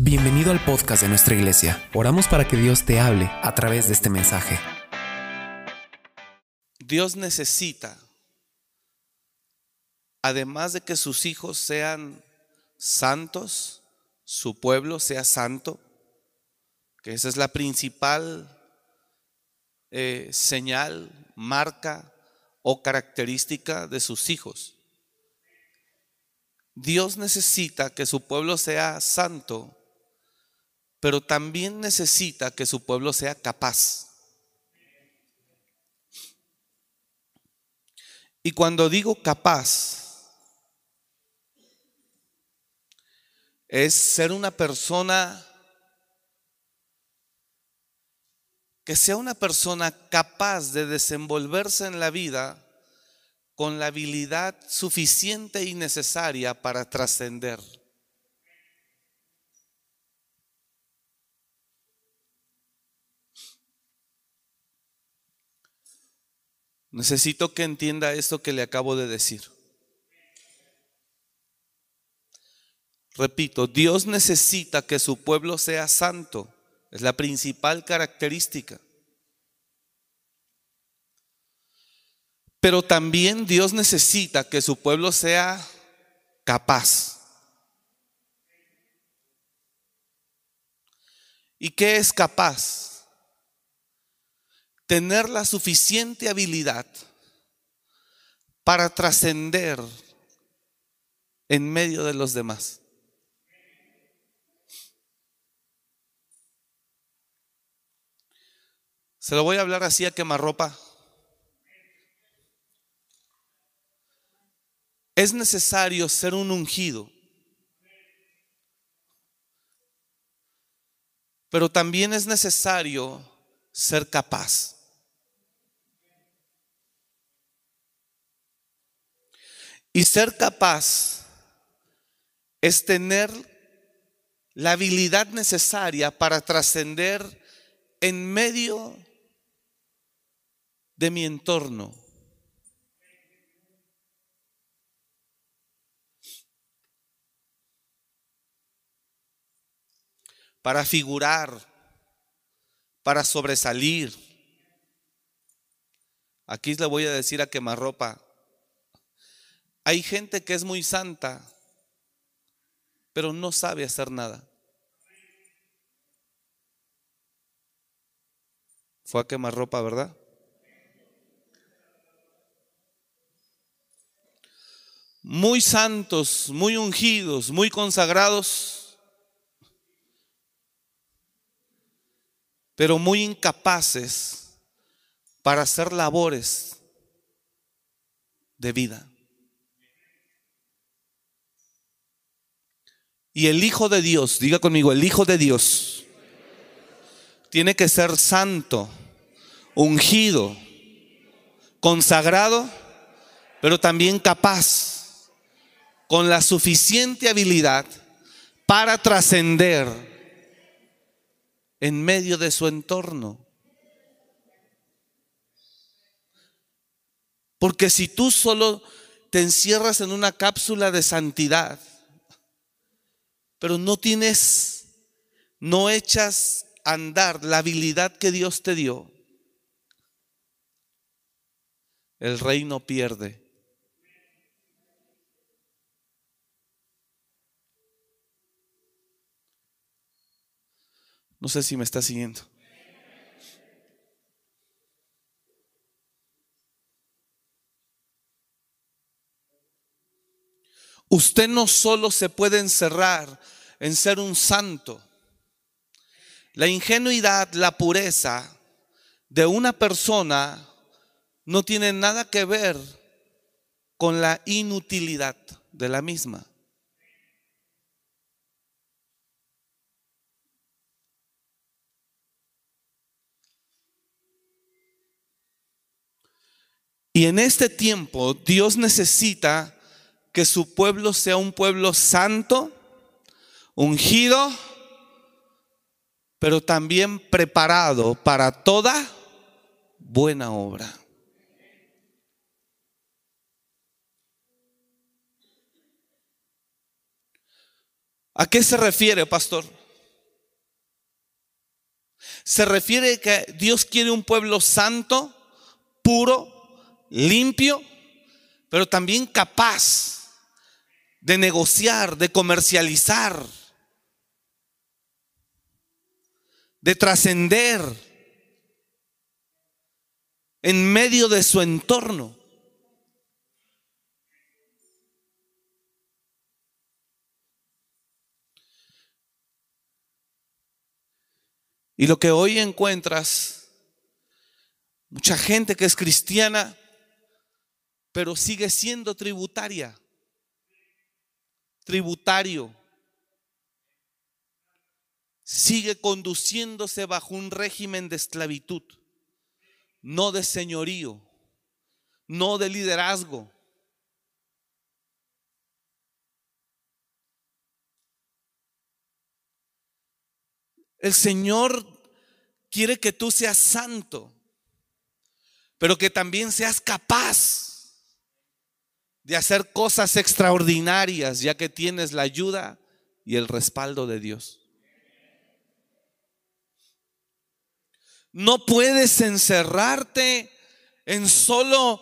Bienvenido al podcast de nuestra iglesia. Oramos para que Dios te hable a través de este mensaje. Dios necesita, además de que sus hijos sean santos, su pueblo sea santo, que esa es la principal eh, señal, marca o característica de sus hijos. Dios necesita que su pueblo sea santo pero también necesita que su pueblo sea capaz. Y cuando digo capaz, es ser una persona que sea una persona capaz de desenvolverse en la vida con la habilidad suficiente y necesaria para trascender. Necesito que entienda esto que le acabo de decir. Repito, Dios necesita que su pueblo sea santo. Es la principal característica. Pero también Dios necesita que su pueblo sea capaz. ¿Y qué es capaz? Tener la suficiente habilidad para trascender en medio de los demás. Se lo voy a hablar así a quemarropa. Es necesario ser un ungido. Pero también es necesario ser capaz. Y ser capaz es tener la habilidad necesaria para trascender en medio de mi entorno. Para figurar, para sobresalir. Aquí le voy a decir a quemarropa, hay gente que es muy santa, pero no sabe hacer nada. Fue a quemar ropa, ¿verdad? Muy santos, muy ungidos, muy consagrados, pero muy incapaces para hacer labores de vida. Y el Hijo de Dios, diga conmigo, el Hijo de Dios tiene que ser santo, ungido, consagrado, pero también capaz, con la suficiente habilidad para trascender en medio de su entorno. Porque si tú solo te encierras en una cápsula de santidad, pero no tienes, no echas a andar la habilidad que Dios te dio, el reino pierde. No sé si me está siguiendo. Usted no solo se puede encerrar en ser un santo. La ingenuidad, la pureza de una persona no tiene nada que ver con la inutilidad de la misma. Y en este tiempo Dios necesita que su pueblo sea un pueblo santo, ungido, pero también preparado para toda buena obra. ¿A qué se refiere, pastor? Se refiere que Dios quiere un pueblo santo, puro, limpio, pero también capaz de negociar, de comercializar, de trascender en medio de su entorno. Y lo que hoy encuentras, mucha gente que es cristiana, pero sigue siendo tributaria, tributario, sigue conduciéndose bajo un régimen de esclavitud, no de señorío, no de liderazgo. El Señor quiere que tú seas santo, pero que también seas capaz de hacer cosas extraordinarias, ya que tienes la ayuda y el respaldo de Dios. No puedes encerrarte en solo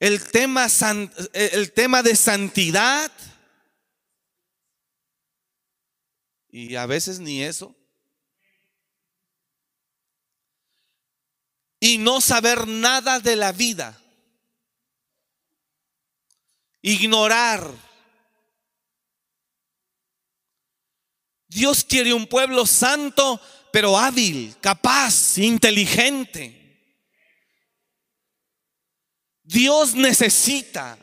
el tema, el tema de santidad Y a veces ni eso. Y no saber nada de la vida. Ignorar. Dios quiere un pueblo santo, pero hábil, capaz, inteligente. Dios necesita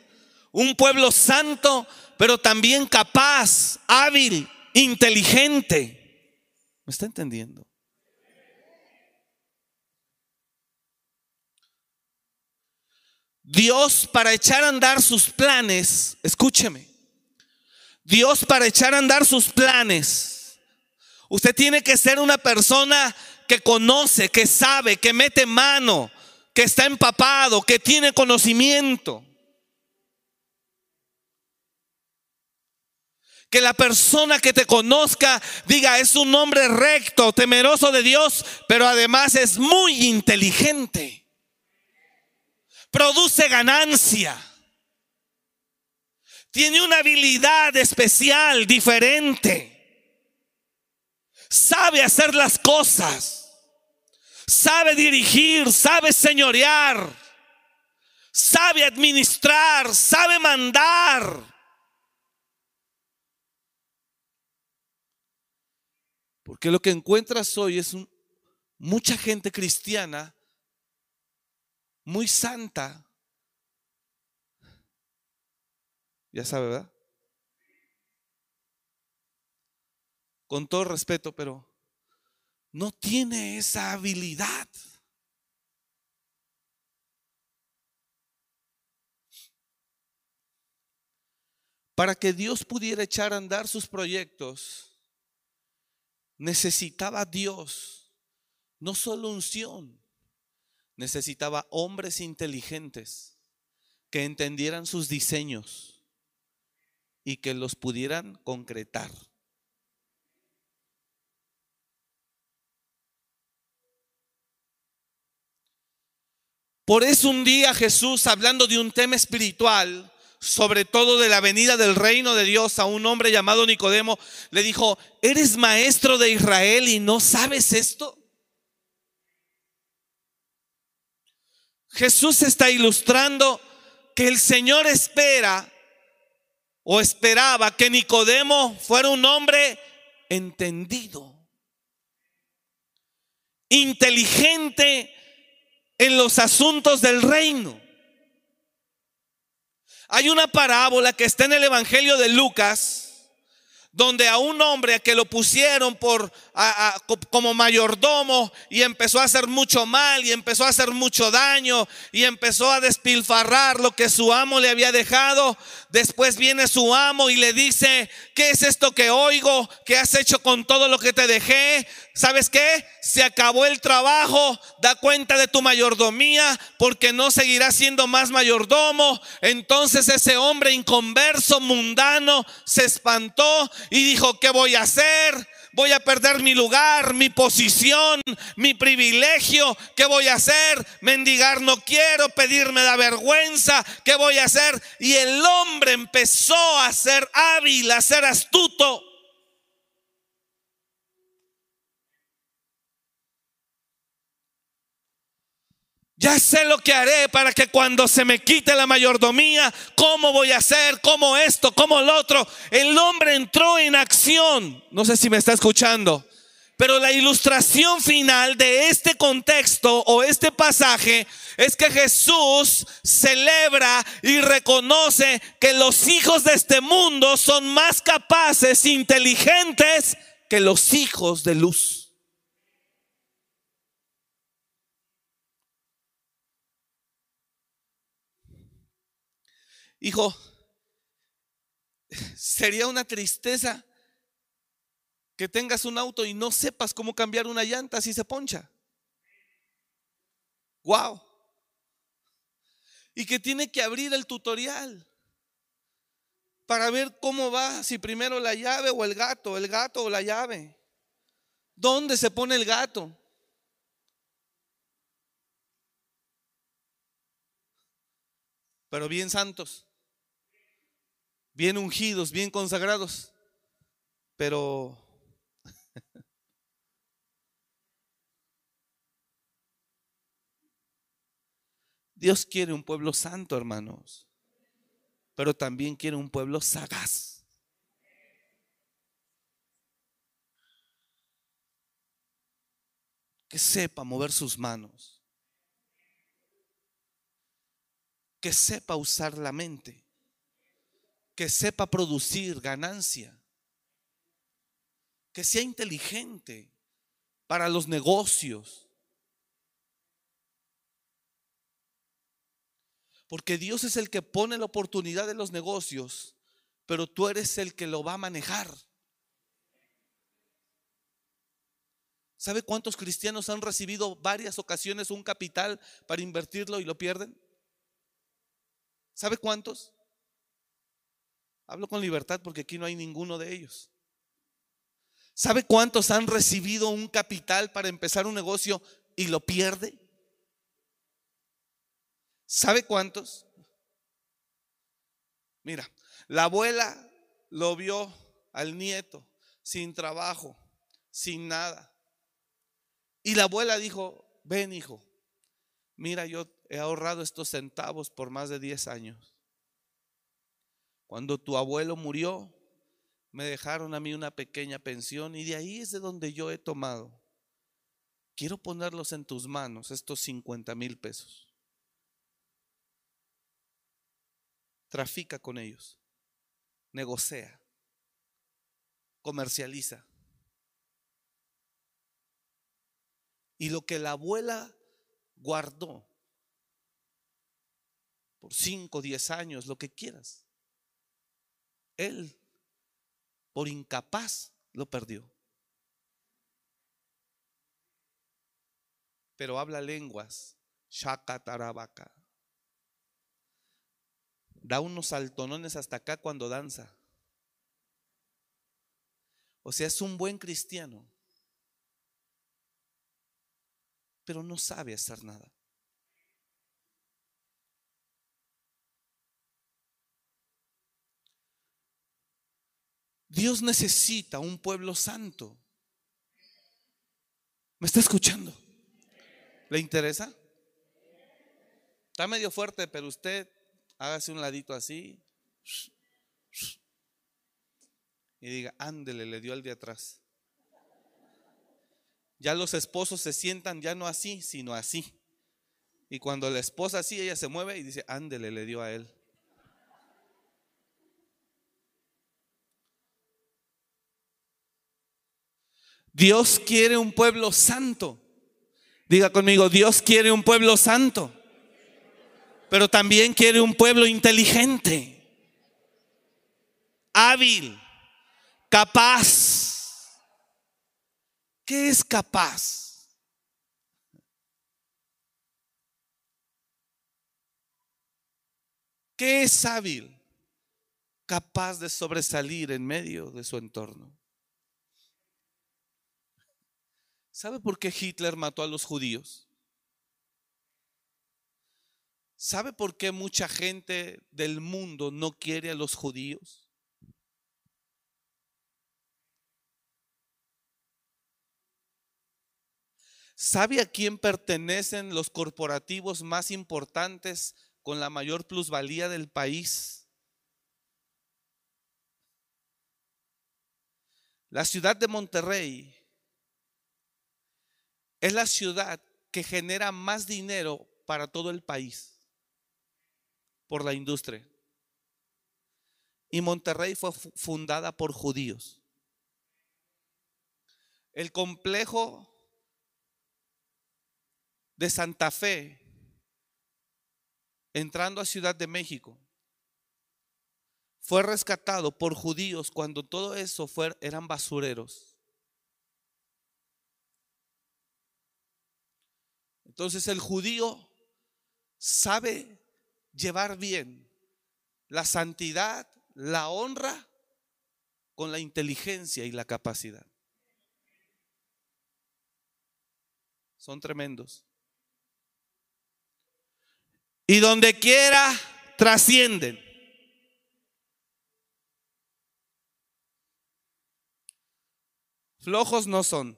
un pueblo santo, pero también capaz, hábil, inteligente. ¿Me está entendiendo? Dios para echar a andar sus planes, escúcheme, Dios para echar a andar sus planes, usted tiene que ser una persona que conoce, que sabe, que mete mano, que está empapado, que tiene conocimiento. Que la persona que te conozca diga, es un hombre recto, temeroso de Dios, pero además es muy inteligente. Produce ganancia. Tiene una habilidad especial, diferente. Sabe hacer las cosas. Sabe dirigir, sabe señorear. Sabe administrar, sabe mandar. Porque lo que encuentras hoy es mucha gente cristiana, muy santa. Ya sabe, ¿verdad? Con todo respeto, pero no tiene esa habilidad. Para que Dios pudiera echar a andar sus proyectos, necesitaba Dios no solo unción, necesitaba hombres inteligentes que entendieran sus diseños y que los pudieran concretar. Por eso un día Jesús, hablando de un tema espiritual, sobre todo de la venida del reino de Dios a un hombre llamado Nicodemo, le dijo, ¿eres maestro de Israel y no sabes esto? Jesús está ilustrando que el Señor espera o esperaba que Nicodemo fuera un hombre entendido, inteligente en los asuntos del reino. Hay una parábola que está en el Evangelio de Lucas, donde a un hombre a que lo pusieron por como mayordomo y empezó a hacer mucho mal y empezó a hacer mucho daño y empezó a despilfarrar lo que su amo le había dejado. Después viene su amo y le dice, ¿qué es esto que oigo? ¿Qué has hecho con todo lo que te dejé? ¿Sabes qué? Se acabó el trabajo, da cuenta de tu mayordomía porque no seguirá siendo más mayordomo. Entonces ese hombre inconverso, mundano, se espantó y dijo, ¿qué voy a hacer? Voy a perder mi lugar, mi posición, mi privilegio. ¿Qué voy a hacer? Mendigar no quiero, pedirme da vergüenza. ¿Qué voy a hacer? Y el hombre empezó a ser hábil, a ser astuto. Ya sé lo que haré para que cuando se me quite la mayordomía, cómo voy a hacer, cómo esto, cómo lo otro. El hombre entró en acción. No sé si me está escuchando. Pero la ilustración final de este contexto o este pasaje es que Jesús celebra y reconoce que los hijos de este mundo son más capaces, inteligentes que los hijos de luz. Hijo, sería una tristeza que tengas un auto y no sepas cómo cambiar una llanta si se poncha. Wow. Y que tiene que abrir el tutorial para ver cómo va, si primero la llave o el gato, el gato o la llave. ¿Dónde se pone el gato? Pero bien santos bien ungidos, bien consagrados, pero Dios quiere un pueblo santo, hermanos, pero también quiere un pueblo sagaz. Que sepa mover sus manos. Que sepa usar la mente que sepa producir ganancia, que sea inteligente para los negocios. Porque Dios es el que pone la oportunidad de los negocios, pero tú eres el que lo va a manejar. ¿Sabe cuántos cristianos han recibido varias ocasiones un capital para invertirlo y lo pierden? ¿Sabe cuántos? Hablo con libertad porque aquí no hay ninguno de ellos. ¿Sabe cuántos han recibido un capital para empezar un negocio y lo pierde? ¿Sabe cuántos? Mira, la abuela lo vio al nieto sin trabajo, sin nada. Y la abuela dijo, ven hijo, mira, yo he ahorrado estos centavos por más de 10 años. Cuando tu abuelo murió, me dejaron a mí una pequeña pensión y de ahí es de donde yo he tomado. Quiero ponerlos en tus manos, estos 50 mil pesos. Trafica con ellos, negocia, comercializa. Y lo que la abuela guardó por 5, 10 años, lo que quieras, él, por incapaz, lo perdió. Pero habla lenguas, shakatarabaca. Da unos saltonones hasta acá cuando danza. O sea, es un buen cristiano, pero no sabe hacer nada. Dios necesita un pueblo santo. ¿Me está escuchando? ¿Le interesa? Está medio fuerte, pero usted hágase un ladito así y diga, ándele, le dio al de atrás. Ya los esposos se sientan ya no así, sino así. Y cuando la esposa así, ella se mueve y dice, ándele, le dio a él. Dios quiere un pueblo santo. Diga conmigo, Dios quiere un pueblo santo, pero también quiere un pueblo inteligente, hábil, capaz. ¿Qué es capaz? ¿Qué es hábil? Capaz de sobresalir en medio de su entorno. ¿Sabe por qué Hitler mató a los judíos? ¿Sabe por qué mucha gente del mundo no quiere a los judíos? ¿Sabe a quién pertenecen los corporativos más importantes con la mayor plusvalía del país? La ciudad de Monterrey es la ciudad que genera más dinero para todo el país por la industria. Y Monterrey fue fundada por judíos. El complejo de Santa Fe, entrando a Ciudad de México, fue rescatado por judíos cuando todo eso fue, eran basureros. Entonces el judío sabe llevar bien la santidad, la honra con la inteligencia y la capacidad. Son tremendos y donde quiera trascienden. Flojos no son.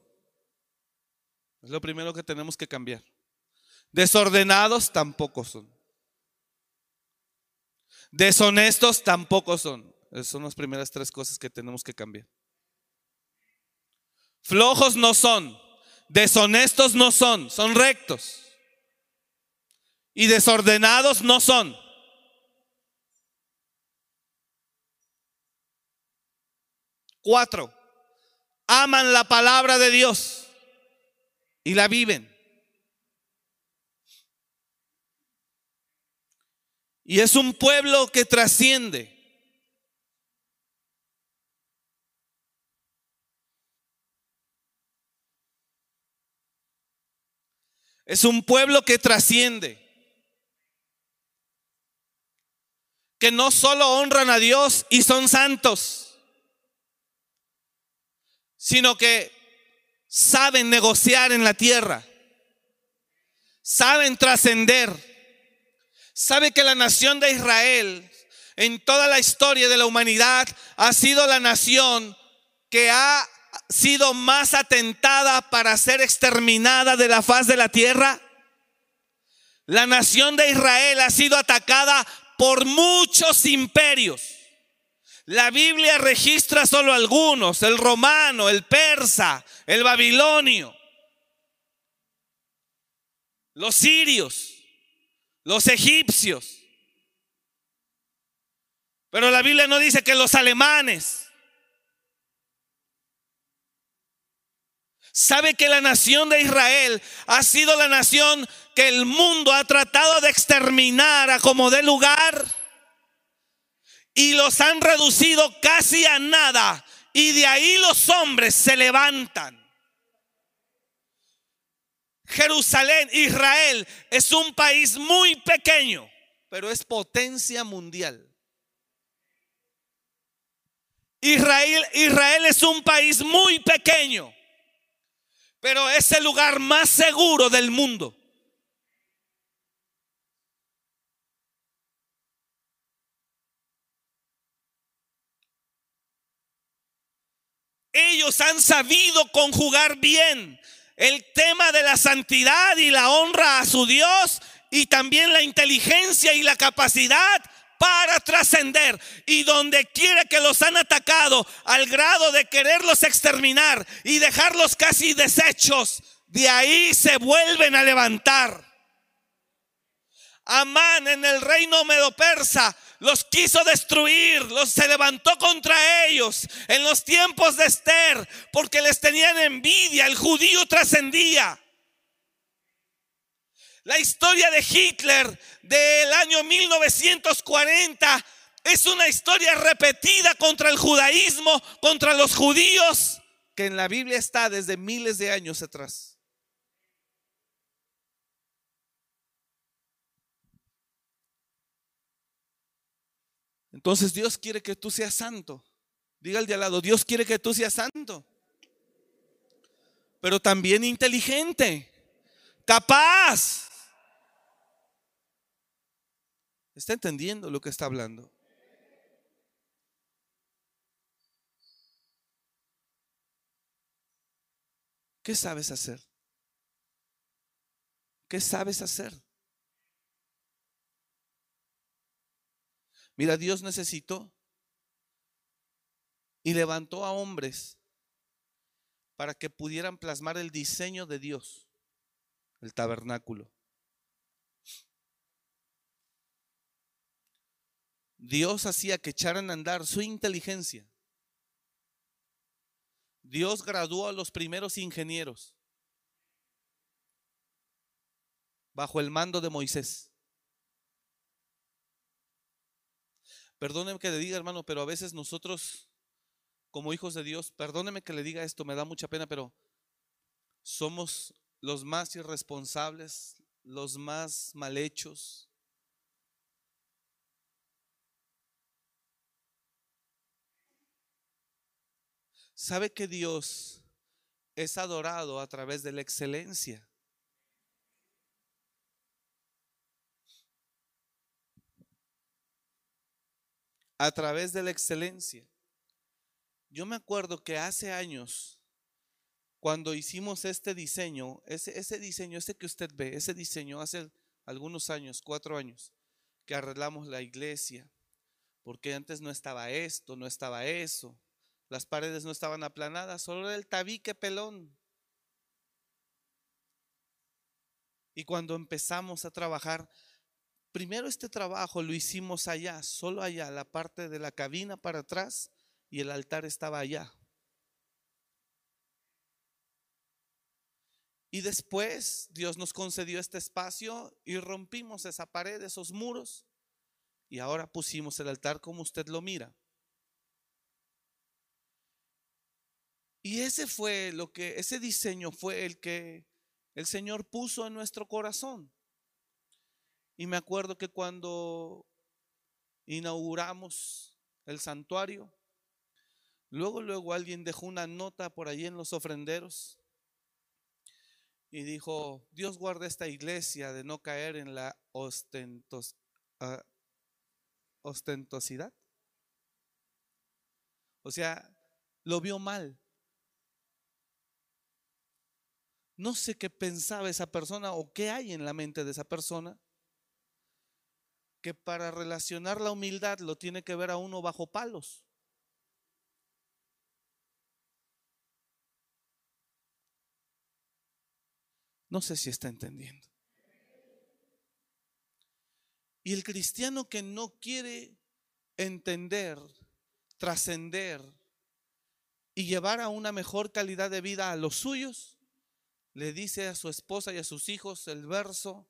Es lo primero que tenemos que cambiar. Desordenados tampoco son. Deshonestos tampoco son. Esas son las primeras tres cosas que tenemos que cambiar. Flojos no son. Deshonestos no son. Son rectos y desordenados no son. Cuatro, aman la palabra de Dios y la viven. Y es un pueblo que trasciende. Es un pueblo que trasciende. que no solo honran a Dios y son santos, sino que saben negociar en la tierra, saben trascender. Sabe que la nación de Israel en toda la historia de la humanidad ha sido la nación que ha sido más atentada para ser exterminada de la faz de la tierra. La nación de Israel ha sido atacada por muchos imperios. La Biblia registra solo algunos, el romano, el persa, el babilonio, los sirios, los egipcios. Pero la Biblia no dice que los alemanes. ¿Sabe que la nación de Israel ha sido la nación que el mundo ha tratado de exterminar a como de lugar y los han reducido casi a nada y de ahí los hombres se levantan. Jerusalén, Israel, es un país muy pequeño, pero es potencia mundial. Israel, Israel es un país muy pequeño, pero es el lugar más seguro del mundo. Ellos han sabido conjugar bien el tema de la santidad y la honra a su Dios y también la inteligencia y la capacidad para trascender. Y donde quiera que los han atacado al grado de quererlos exterminar y dejarlos casi deshechos, de ahí se vuelven a levantar. Amán en el reino medo-persa los quiso destruir, los se levantó contra ellos en los tiempos de Esther, porque les tenían envidia, el judío trascendía. La historia de Hitler del año 1940 es una historia repetida contra el judaísmo, contra los judíos, que en la Biblia está desde miles de años atrás. Entonces Dios quiere que tú seas santo. Diga al de al lado, Dios quiere que tú seas santo. pero también inteligente, capaz. ¿Está entendiendo lo que está hablando? ¿Qué sabes hacer? ¿Qué sabes hacer? Mira, Dios necesitó y levantó a hombres para que pudieran plasmar el diseño de Dios, el tabernáculo. Dios hacía que echaran a andar su inteligencia. Dios graduó a los primeros ingenieros bajo el mando de Moisés. Perdóneme que le diga, hermano, pero a veces nosotros, como hijos de Dios, perdóneme que le diga esto, me da mucha pena, pero somos los más irresponsables, los más mal hechos. ¿Sabe que Dios es adorado a través de la excelencia? A través de la excelencia. Yo me acuerdo que hace años, cuando hicimos este diseño, ese, diseño, ese que usted ve, ese diseño hace algunos años, cuatro años, que arreglamos la iglesia, porque antes no estaba esto, no estaba eso, las paredes no estaban aplanadas, solo era el tabique pelón. Y cuando empezamos a trabajar, Primero este trabajo lo hicimos allá, solo allá, la parte de la cabina para atrás y el altar estaba allá. Y después Dios nos concedió este espacio y rompimos esa pared, esos muros, y ahora pusimos el altar como usted lo mira. Y ese fue lo que, ese diseño fue el que el Señor puso en nuestro corazón. Y me acuerdo que cuando inauguramos el santuario, luego, luego alguien dejó una nota por allí en los ofrenderos y dijo, Dios guarda esta iglesia de no caer en la ostentos, ah, ostentosidad. O sea, lo vio mal. No sé qué pensaba esa persona o qué hay en la mente de esa persona que para relacionar la humildad lo tiene que ver a uno bajo palos. No sé si está entendiendo. Y el cristiano que no quiere entender, trascender y llevar a una mejor calidad de vida a los suyos, le dice a su esposa y a sus hijos el verso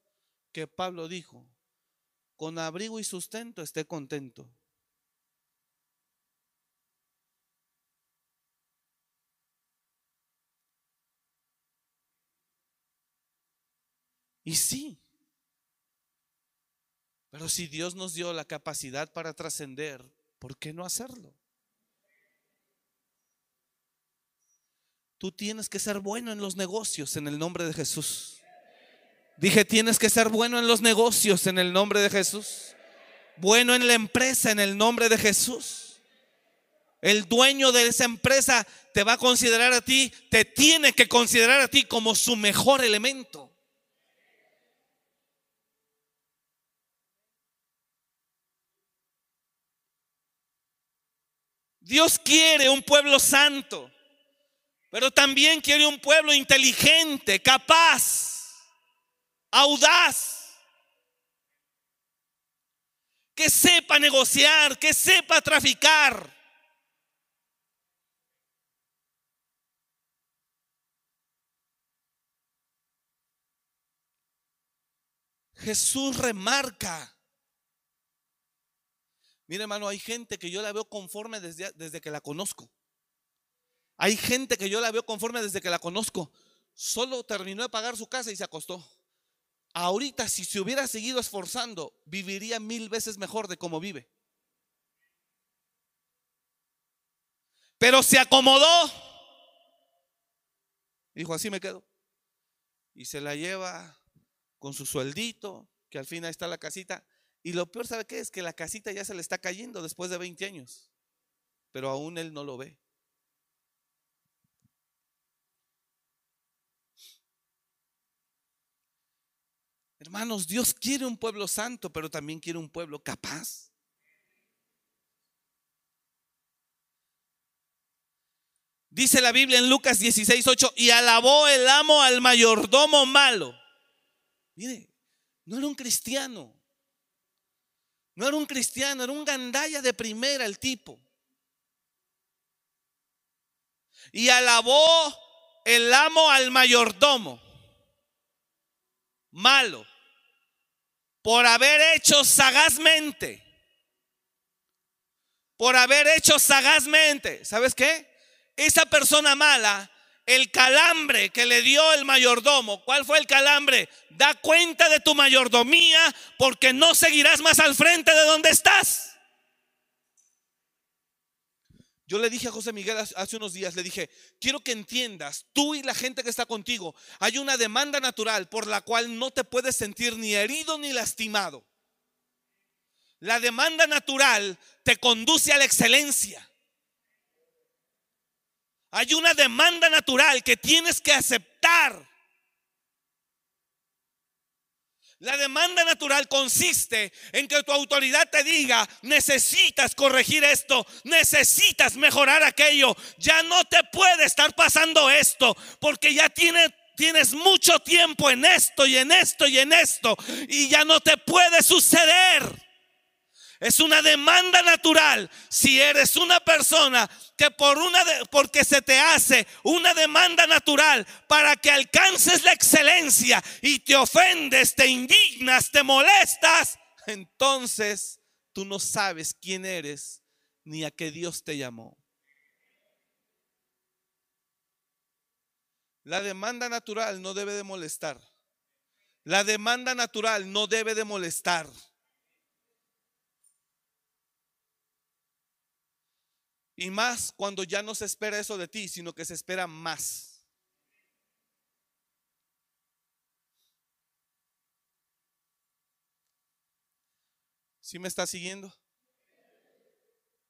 que Pablo dijo, con abrigo y sustento esté contento. Y sí, pero si Dios nos dio la capacidad para trascender, ¿por qué no hacerlo? Tú tienes que ser bueno en los negocios en el nombre de Jesús. Dije, tienes que ser bueno en los negocios en el nombre de Jesús. Bueno en la empresa en el nombre de Jesús. El dueño de esa empresa te va a considerar a ti, te tiene que considerar a ti como su mejor elemento. Dios quiere un pueblo santo, pero también quiere un pueblo inteligente, capaz audaz, que sepa negociar, que sepa traficar. Jesús remarca. Mire hermano, hay gente que yo la veo conforme desde, desde que la conozco. Hay gente que yo la veo conforme desde que la conozco. Solo terminó de pagar su casa y se acostó ahorita si se hubiera seguido esforzando, viviría mil veces mejor de como vive. Pero se acomodó. Dijo, así me quedo. Y se la lleva con su sueldito, que al fin ahí está la casita. Y lo peor, ¿sabe qué? Es que la casita ya se le está cayendo después de 20 años. Pero aún él no lo ve. Hermanos, Dios quiere un pueblo santo, pero también quiere un pueblo capaz. Dice la Biblia en Lucas 16, 8, y alabó el amo al mayordomo malo. Mire, no era un cristiano. No era un cristiano, era un gandalla de primera el tipo. Y alabó el amo al mayordomo malo por haber hecho sagazmente. Por haber hecho sagazmente. ¿Sabes qué? Esa persona mala, el calambre que le dio el mayordomo, ¿cuál fue el calambre? Da cuenta de tu mayordomía porque no seguirás más al frente de donde estás. Yo le dije a José Miguel hace unos días, le dije, quiero que entiendas, tú y la gente que está contigo, hay una demanda natural por la cual no te puedes sentir ni herido ni lastimado. La demanda natural te conduce a la excelencia. Hay una demanda natural que tienes que aceptar. La demanda natural consiste en que tu autoridad te diga, necesitas corregir esto, necesitas mejorar aquello, ya no te puede estar pasando esto, porque ya tienes mucho tiempo en esto y en esto y en esto, y ya no te puede suceder. Es una demanda natural. Si eres una persona que por una porque se te hace una demanda natural para que alcances la excelencia y te ofendes, te indignas, te molestas, entonces tú no sabes quién eres ni a qué Dios te llamó. La demanda natural no debe de molestar. La demanda natural no debe de molestar. Y más cuando ya no se espera eso de ti, sino que se espera más. ¿Sí me está siguiendo?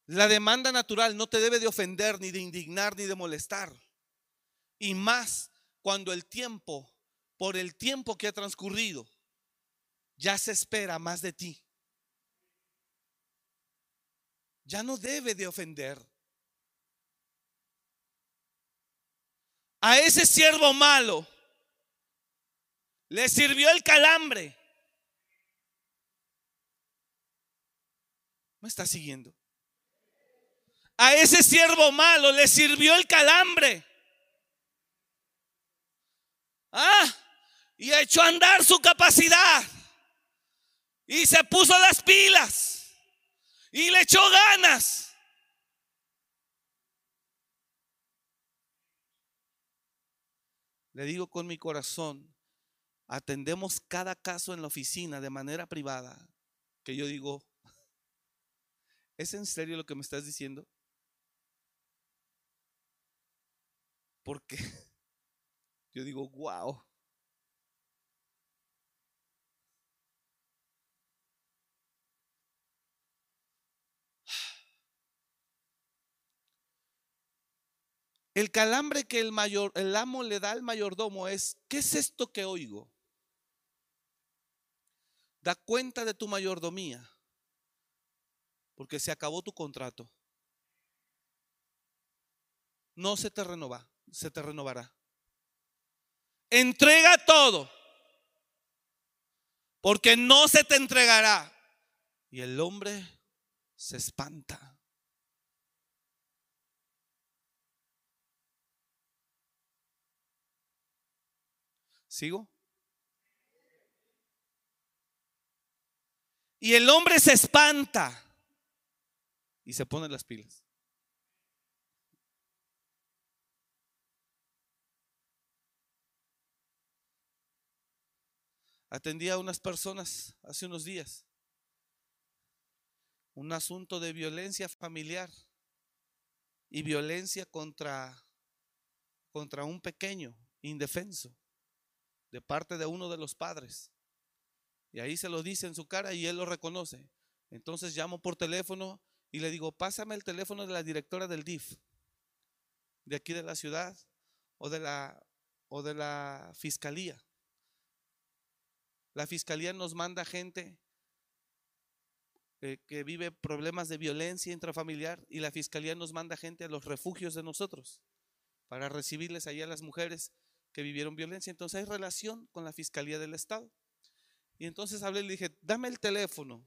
La demanda natural no te debe de ofender, ni de indignar, ni de molestar. Y más cuando el tiempo, por el tiempo que ha transcurrido, ya se espera más de ti. Ya no debe de ofender. A ese siervo malo le sirvió el calambre. ¿Me está siguiendo? A ese siervo malo le sirvió el calambre. Ah, y echó a andar su capacidad. Y se puso las pilas. Y le echó ganas. Le digo con mi corazón, atendemos cada caso en la oficina de manera privada, que yo digo, ¿es en serio lo que me estás diciendo? Porque yo digo, wow. El calambre que el, mayor, el amo le da al mayordomo es, ¿qué es esto que oigo? Da cuenta de tu mayordomía, porque se acabó tu contrato. No se te renova, se te renovará. Entrega todo, porque no se te entregará. Y el hombre se espanta. ¿Sigo? Y el hombre se espanta y se pone las pilas. Atendí a unas personas hace unos días. Un asunto de violencia familiar y violencia contra, contra un pequeño indefenso de parte de uno de los padres. Y ahí se lo dice en su cara y él lo reconoce. Entonces llamo por teléfono y le digo, pásame el teléfono de la directora del DIF, de aquí de la ciudad o de la, o de la fiscalía. La fiscalía nos manda gente eh, que vive problemas de violencia intrafamiliar y la fiscalía nos manda gente a los refugios de nosotros para recibirles ahí a las mujeres que vivieron violencia. Entonces hay relación con la fiscalía del Estado. Y entonces hablé y le dije, dame el teléfono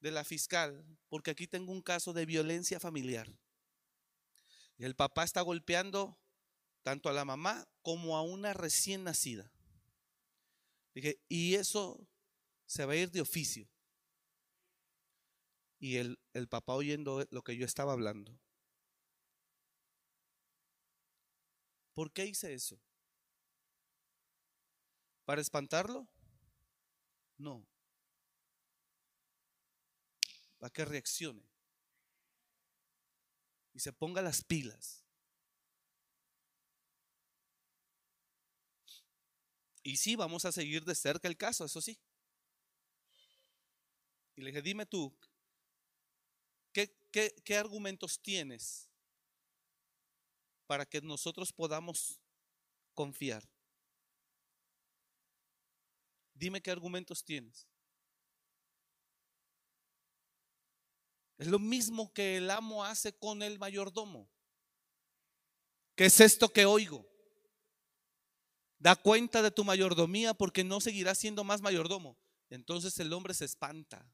de la fiscal, porque aquí tengo un caso de violencia familiar. Y el papá está golpeando tanto a la mamá como a una recién nacida. Dije, y eso se va a ir de oficio. Y el, el papá oyendo lo que yo estaba hablando. ¿Por qué hice eso? ¿Para espantarlo? No. Para que reaccione. Y se ponga las pilas. Y sí, vamos a seguir de cerca el caso, eso sí. Y le dije, dime tú, ¿qué, qué, argumentos tienes para que nosotros podamos confiar? Dime qué argumentos tienes. Es lo mismo que el amo hace con el mayordomo. ¿Qué es esto que oigo? Da cuenta de tu mayordomía porque no seguirás siendo más mayordomo. Entonces el hombre se espanta.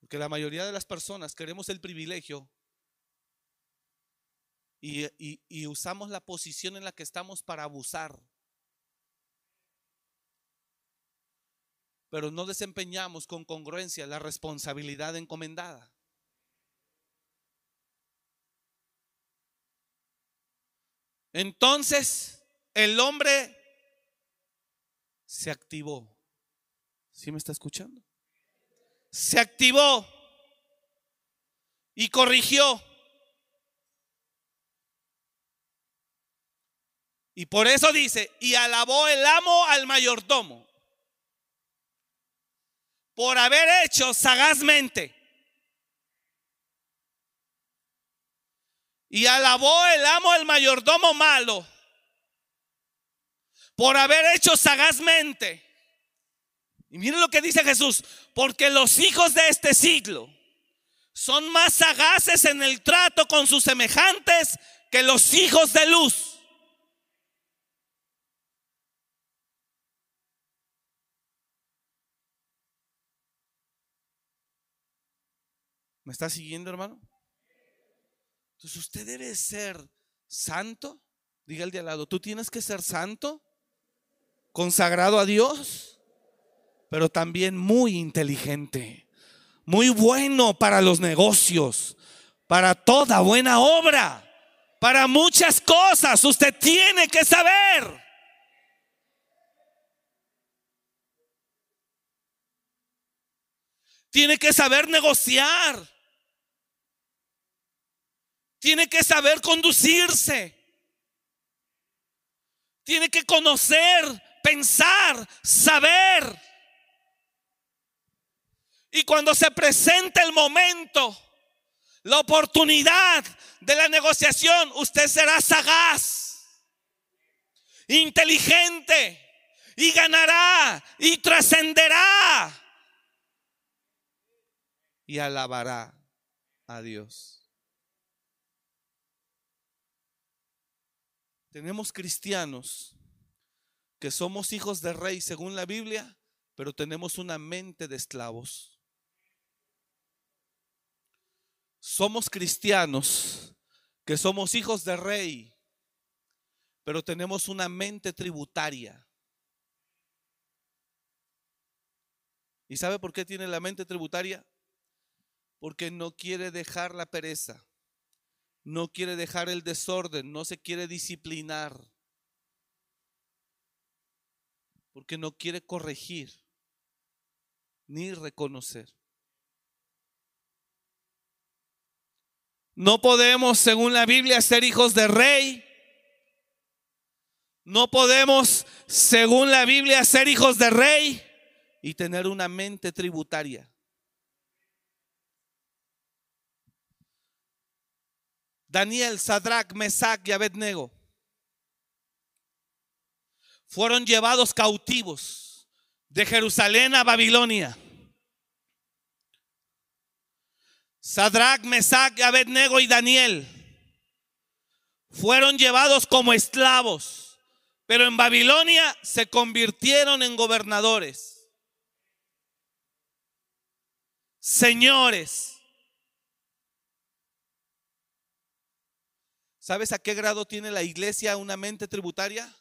Porque la mayoría de las personas queremos el privilegio y, y usamos la posición en la que estamos para abusar. Pero no desempeñamos con congruencia la responsabilidad encomendada. Entonces el hombre se activó. ¿Sí me está escuchando? Se activó y corrigió. Y por eso dice, y alabó el amo al mayordomo por haber hecho sagazmente Y alabó el amo al mayordomo malo por haber hecho sagazmente. Y miren lo que dice Jesús, porque los hijos de este siglo son más sagaces en el trato con sus semejantes que los hijos de luz. Está siguiendo, hermano? Entonces usted debe ser santo. Diga el de al lado, tú tienes que ser santo, consagrado a Dios, pero también muy inteligente, muy bueno para los negocios, para toda buena obra, para muchas cosas. Usted tiene que saber. Tiene que saber negociar tiene que saber conducirse. Tiene que conocer, pensar, saber. Y cuando se presente el momento, la oportunidad de la negociación, usted será sagaz, inteligente y ganará y trascenderá y alabará a Dios. Tenemos cristianos que somos hijos de rey según la Biblia, pero tenemos una mente de esclavos. Somos cristianos que somos hijos de rey, pero tenemos una mente tributaria. ¿Y sabe por qué tiene la mente tributaria? Porque no quiere dejar la pereza no quiere dejar el desorden, no se quiere disciplinar, porque no quiere corregir ni reconocer. No podemos, según la Biblia, ser hijos de rey No podemos, según la Biblia, ser hijos de rey y tener una mente tributaria. Daniel, Sadrach, Mesach y Abednego fueron llevados cautivos de Jerusalén a Babilonia. Sadrach, Mesach, Abednego y Daniel fueron llevados como esclavos, pero en Babilonia se convirtieron en gobernadores, señores. ¿Sabes a qué grado tiene la iglesia una mente tributaria?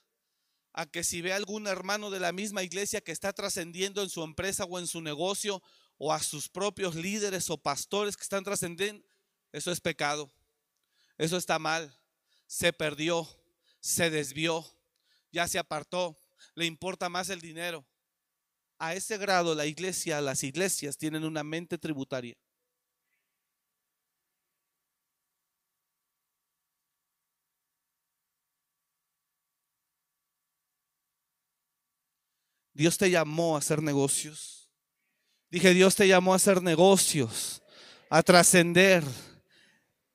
A que si ve a algún hermano de la misma iglesia que está trascendiendo en su empresa o en su negocio o a sus propios líderes o pastores que están trascendiendo, eso es pecado. Eso está mal. Se perdió, se desvió, ya se apartó, le importa más el dinero. A ese grado la iglesia, las iglesias tienen una mente tributaria. Dios te llamó a hacer negocios. Dije, Dios te llamó a hacer negocios, a trascender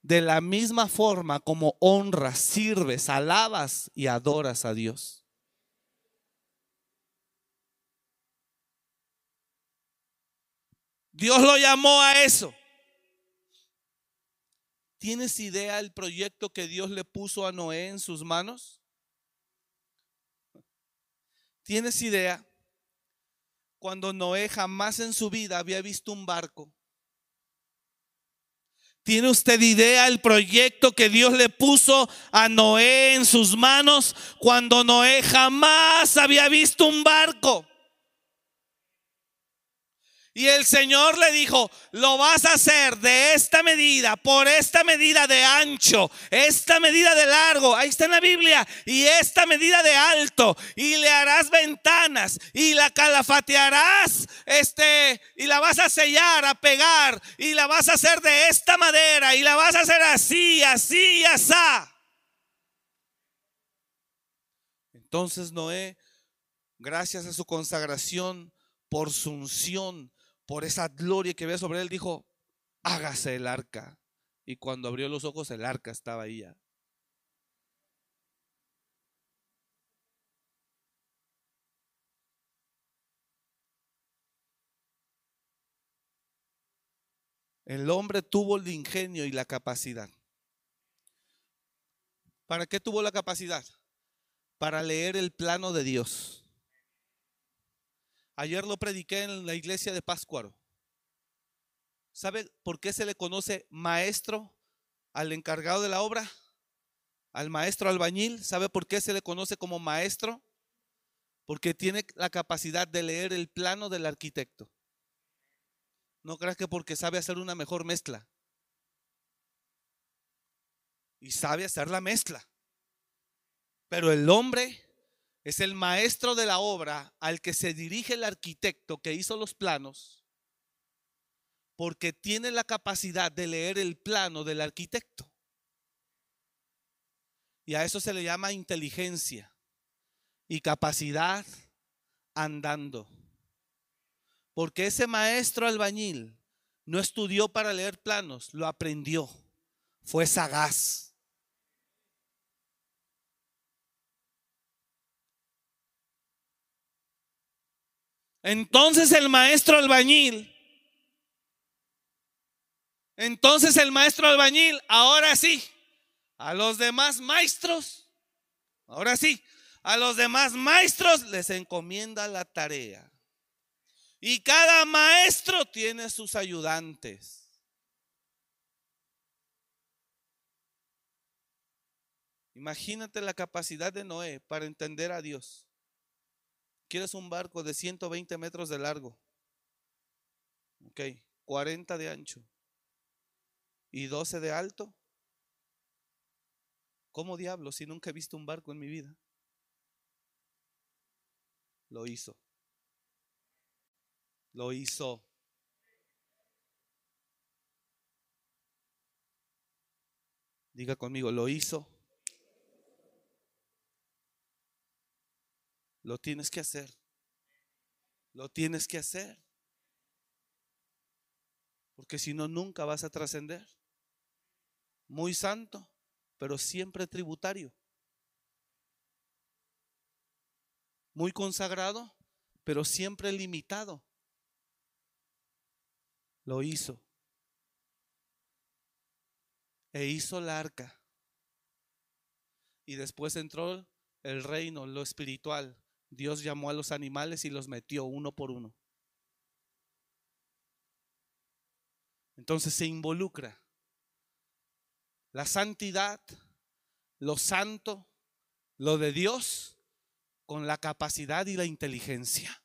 de la misma forma como honras, sirves, alabas y adoras a Dios. Dios lo llamó a eso. ¿Tienes idea del proyecto que Dios le puso a Noé en sus manos? ¿Tienes idea? Cuando Noé jamás en su vida había visto un barco. ¿Tiene usted idea el proyecto que Dios le puso a Noé en sus manos cuando Noé jamás había visto un barco? Y el Señor le dijo, lo vas a hacer de esta medida, por esta medida de ancho, esta medida de largo, ahí está en la Biblia, y esta medida de alto, y le harás ventanas, y la calafatearás, este, y la vas a sellar, a pegar, y la vas a hacer de esta madera, y la vas a hacer así, así y así. Entonces Noé, gracias a su consagración, por su unción, por esa gloria que ve sobre él, dijo, hágase el arca. Y cuando abrió los ojos, el arca estaba ahí ya. El hombre tuvo el ingenio y la capacidad. ¿Para qué tuvo la capacidad? Para leer el plano de Dios. Ayer lo prediqué en la iglesia de Páscuaro. ¿Sabe por qué se le conoce maestro al encargado de la obra? Al maestro albañil. ¿Sabe por qué se le conoce como maestro? Porque tiene la capacidad de leer el plano del arquitecto. No creas que porque sabe hacer una mejor mezcla. Y sabe hacer la mezcla. Pero el hombre es el maestro de la obra al que se dirige el arquitecto que hizo los planos, porque tiene la capacidad de leer el plano del arquitecto. Y a eso se le llama inteligencia y capacidad andando. Porque ese maestro albañil no estudió para leer planos, lo aprendió, fue sagaz. Entonces el maestro albañil, entonces el maestro albañil, ahora sí, a los demás maestros, ahora sí, a los demás maestros les encomienda la tarea. Y cada maestro tiene sus ayudantes. Imagínate la capacidad de Noé para entender a Dios. ¿Quieres un barco de 120 metros de largo? Ok, 40 de ancho y 12 de alto. ¿Cómo diablo si nunca he visto un barco en mi vida? Lo hizo. Lo hizo. Diga conmigo, lo hizo. Lo tienes que hacer. Lo tienes que hacer. Porque si no, nunca vas a trascender. Muy santo, pero siempre tributario. Muy consagrado, pero siempre limitado. Lo hizo. E hizo la arca. Y después entró el reino, lo espiritual. Dios llamó a los animales y los metió uno por uno. Entonces se involucra la santidad, lo santo, lo de Dios, con la capacidad y la inteligencia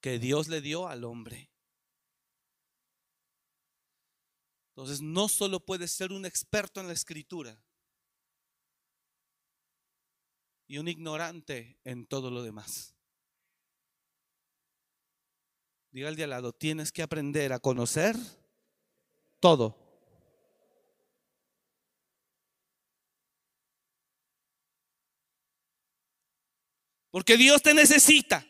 que Dios le dio al hombre. Entonces no solo puedes ser un experto en la escritura y un ignorante en todo lo demás. Diga al de al lado, tienes que aprender a conocer todo. Porque Dios te necesita.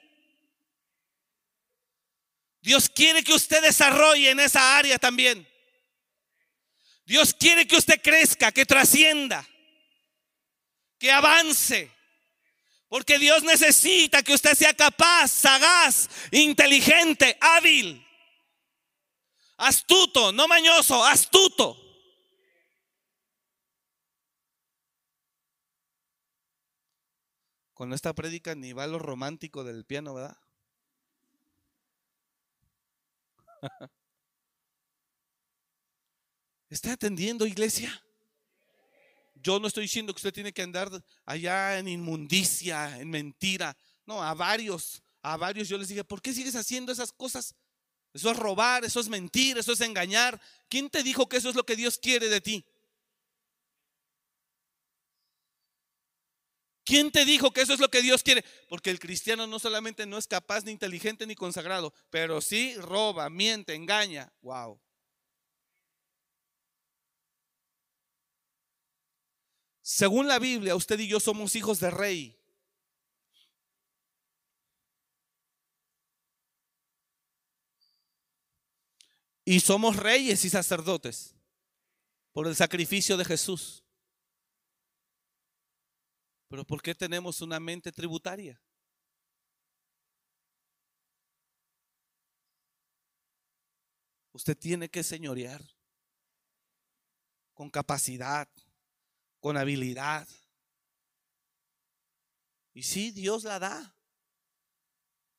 Dios quiere que usted desarrolle en esa área también. Dios quiere que usted crezca, que trascienda, que avance. Porque Dios necesita que usted sea capaz, sagaz, inteligente, hábil, astuto, no mañoso, astuto. Con esta prédica ni va lo romántico del piano, ¿verdad? ¿Está atendiendo, iglesia? Yo no estoy diciendo que usted tiene que andar allá en inmundicia, en mentira. No, a varios, a varios yo les dije, ¿por qué sigues haciendo esas cosas? Eso es robar, eso es mentir, eso es engañar. ¿Quién te dijo que eso es lo que Dios quiere de ti? ¿Quién te dijo que eso es lo que Dios quiere? Porque el cristiano no solamente no es capaz, ni inteligente, ni consagrado, pero sí roba, miente, engaña. Wow. Según la Biblia, usted y yo somos hijos de rey. Y somos reyes y sacerdotes por el sacrificio de Jesús. Pero ¿por qué tenemos una mente tributaria? Usted tiene que señorear con capacidad con habilidad. Y sí, Dios la da,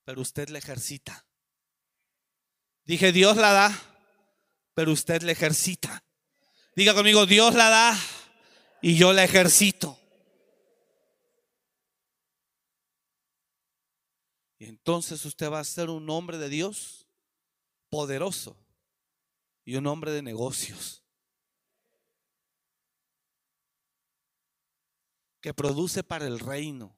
pero usted la ejercita. Dije, Dios la da, pero usted la ejercita. Diga conmigo, Dios la da y yo la ejercito. Y entonces usted va a ser un hombre de Dios poderoso y un hombre de negocios. Que produce para el reino.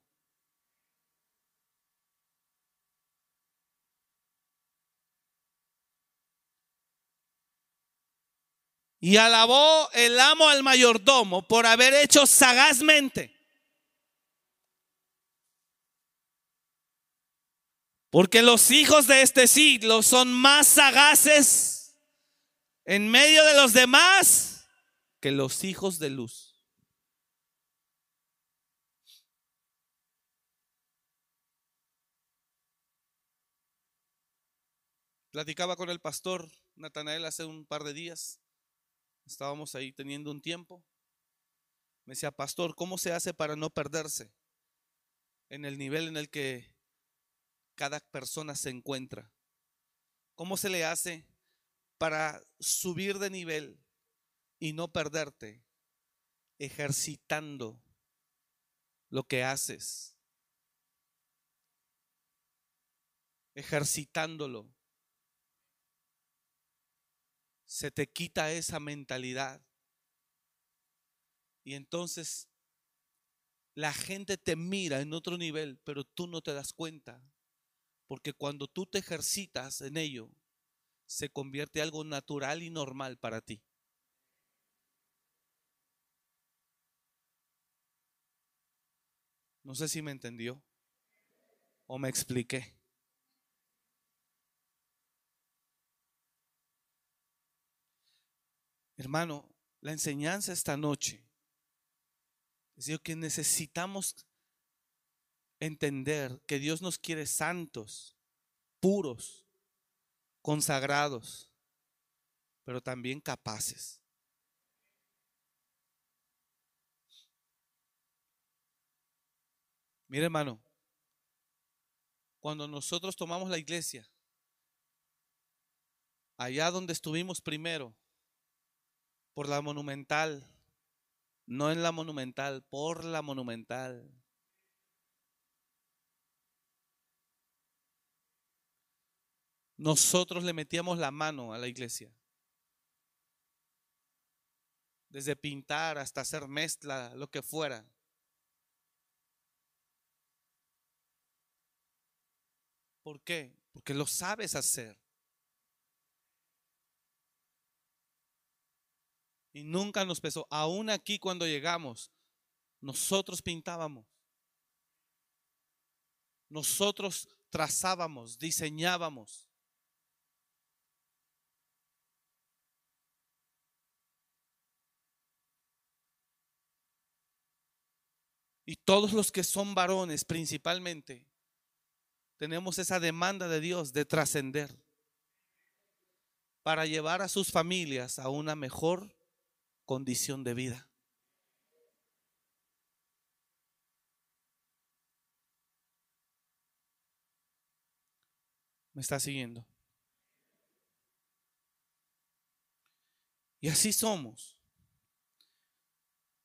Y alabó el amo al mayordomo por haber hecho sagazmente. Porque los hijos de este siglo son más sagaces en medio de los demás que los hijos de luz. Platicaba con el pastor Natanael hace un par de días. Estábamos ahí teniendo un tiempo. Me decía, pastor, ¿cómo se hace para no perderse en el nivel en el que cada persona se encuentra? ¿Cómo se le hace para subir de nivel y no perderte ejercitando lo que haces? Ejercitándolo se te quita esa mentalidad. Y entonces la gente te mira en otro nivel, pero tú no te das cuenta. Porque cuando tú te ejercitas en ello, se convierte algo natural y normal para ti. No sé si me entendió o me expliqué. Hermano, la enseñanza esta noche es decir, que necesitamos entender que Dios nos quiere santos, puros, consagrados, pero también capaces. Mire hermano, cuando nosotros tomamos la iglesia, allá donde estuvimos primero, por la monumental, no en la monumental, por la monumental. Nosotros le metíamos la mano a la iglesia. Desde pintar hasta hacer mezcla, lo que fuera. ¿Por qué? Porque lo sabes hacer. Y nunca nos pesó. Aún aquí cuando llegamos, nosotros pintábamos. Nosotros trazábamos, diseñábamos. Y todos los que son varones principalmente, tenemos esa demanda de Dios de trascender para llevar a sus familias a una mejor condición de vida. ¿Me está siguiendo? Y así somos.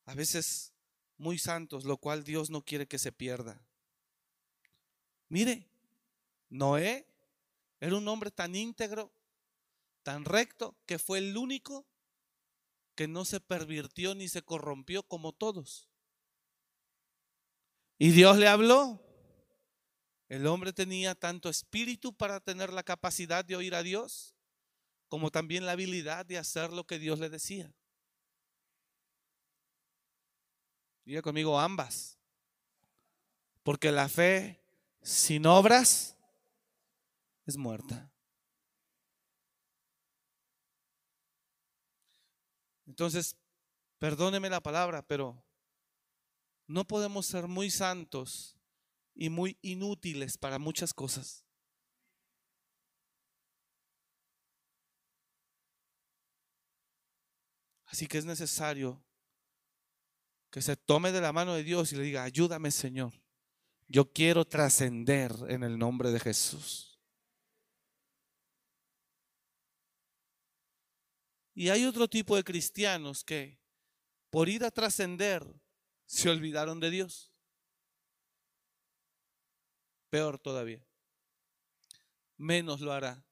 A veces muy santos, lo cual Dios no quiere que se pierda. Mire, Noé era un hombre tan íntegro, tan recto, que fue el único que no se pervirtió ni se corrompió como todos. Y Dios le habló. El hombre tenía tanto espíritu para tener la capacidad de oír a Dios, como también la habilidad de hacer lo que Dios le decía. Diga conmigo ambas. Porque la fe sin obras es muerta. Entonces, perdóneme la palabra, pero no podemos ser muy santos y muy inútiles para muchas cosas. Así que es necesario que se tome de la mano de Dios y le diga, ayúdame Señor, yo quiero trascender en el nombre de Jesús. Y hay otro tipo de cristianos que por ir a trascender se olvidaron de Dios. Peor todavía. Menos lo hará.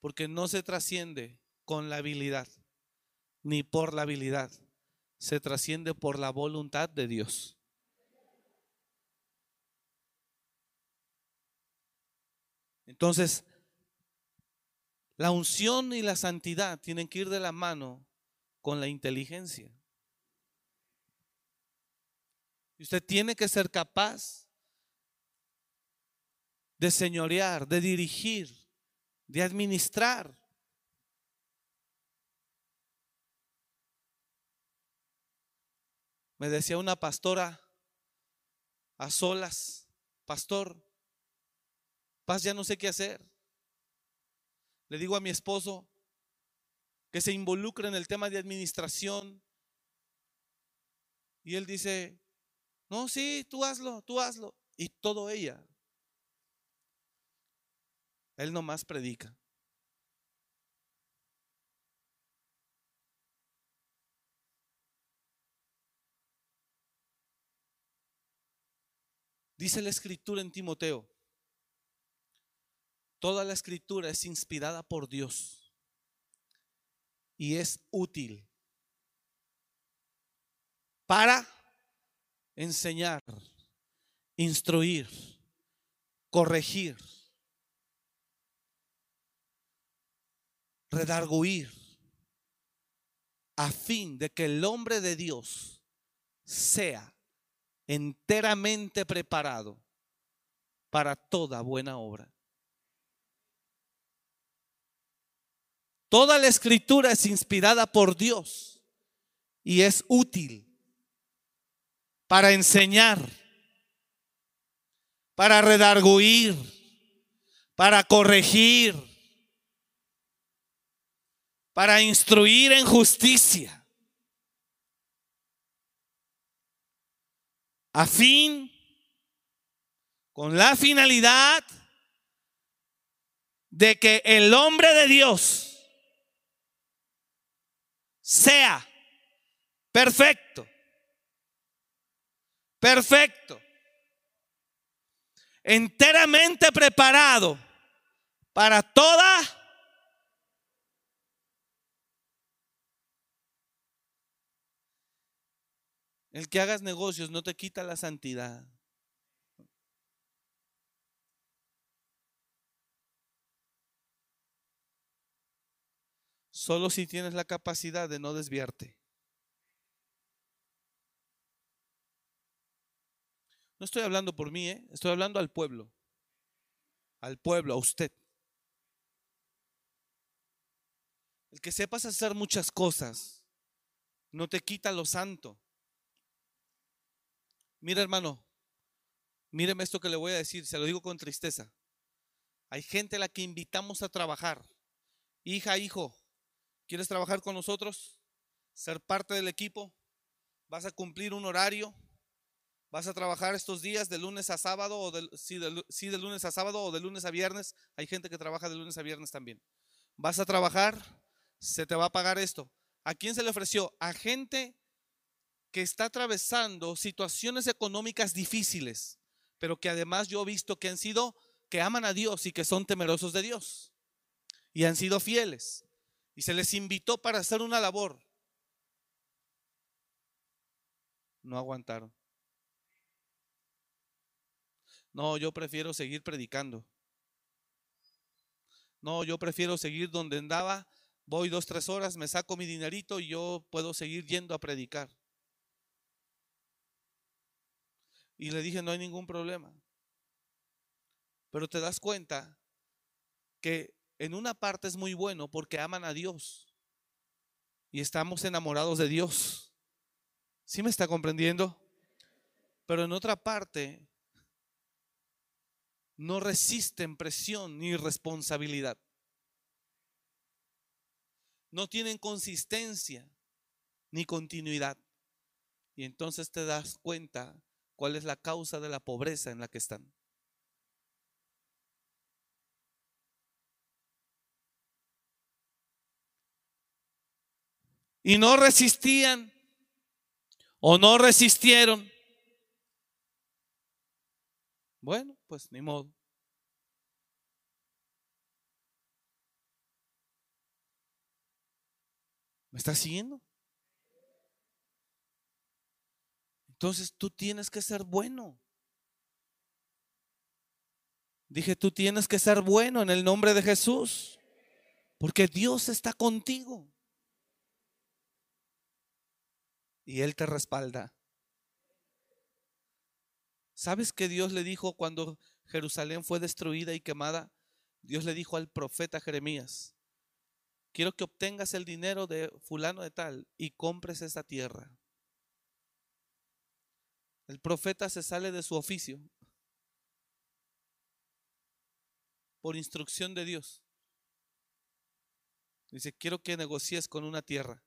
Porque no se trasciende con la habilidad, ni por la habilidad. Se trasciende por la voluntad de Dios. Entonces, la unción y la santidad tienen que ir de la mano con la inteligencia. Y usted tiene que ser capaz de señorear, de dirigir, de administrar. Me decía una pastora a solas, pastor, paz ya no sé qué hacer. Le digo a mi esposo que se involucre en el tema de administración. Y él dice, no, sí, tú hazlo, tú hazlo. Y todo ella. Él nomás predica. Dice la escritura en Timoteo Toda la escritura es inspirada por Dios y es útil para enseñar, instruir, corregir, redarguir, a fin de que el hombre de Dios sea enteramente preparado para toda buena obra. Toda la escritura es inspirada por Dios y es útil para enseñar, para redarguir, para corregir, para instruir en justicia, a fin, con la finalidad de que el hombre de Dios sea perfecto. Perfecto. Enteramente preparado para toda El que hagas negocios no te quita la santidad. Solo si tienes la capacidad de no desviarte. No estoy hablando por mí, ¿eh? estoy hablando al pueblo. Al pueblo, a usted. El que sepas hacer muchas cosas no te quita lo santo. Mira, hermano, míreme esto que le voy a decir, se lo digo con tristeza. Hay gente a la que invitamos a trabajar. Hija, hijo, ¿Quieres trabajar con nosotros? ¿Ser parte del equipo? ¿Vas a cumplir un horario? ¿Vas a trabajar estos días de lunes a sábado o de, sí, de, lunes a sábado o de lunes a viernes? Hay gente que trabaja de lunes a viernes también. ¿Vas a trabajar? Se te va a pagar esto. ¿A quién se le ofreció? A gente que está atravesando situaciones económicas difíciles, pero que además yo he visto que han sido, que aman a Dios y que son temerosos de Dios y han sido fieles y se les invitó para hacer una labor. No aguantaron. No, yo prefiero seguir predicando. No, yo prefiero seguir donde andaba. Voy dos, tres horas, me saco mi dinerito y yo puedo seguir yendo a predicar. Y le dije, no hay ningún problema. Pero te das cuenta que en una parte es muy bueno porque aman a Dios y estamos enamorados de Dios. ¿Sí me está comprendiendo? Pero en otra parte no resisten presión ni responsabilidad. No tienen consistencia ni continuidad. Y entonces te das cuenta cuál es la causa de la pobreza en la que están. Y no resistían o no resistieron. Bueno, pues ni modo. ¿Me estás siguiendo? Entonces tú tienes que ser bueno. Dije, tú tienes que ser bueno en el nombre de Jesús, porque Dios está contigo. Y Él te respalda. ¿Sabes que Dios le dijo cuando Jerusalén fue destruida y quemada? Dios le dijo al profeta Jeremías, quiero que obtengas el dinero de fulano de tal y compres esa tierra. El profeta se sale de su oficio por instrucción de Dios. Dice, quiero que negocies con una tierra.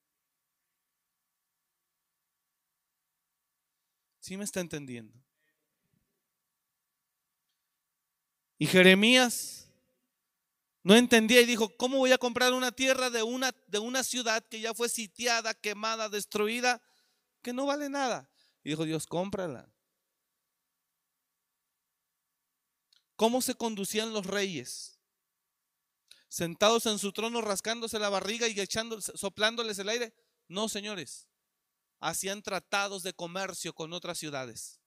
¿Sí me está entendiendo? Y Jeremías no entendía y dijo, ¿cómo voy a comprar una tierra de una, de una ciudad que ya fue sitiada, quemada, destruida, que no vale nada? Y dijo Dios, cómprala. ¿Cómo se conducían los reyes? Sentados en su trono, rascándose la barriga y echando, soplándoles el aire. No, señores hacían tratados de comercio con otras ciudades.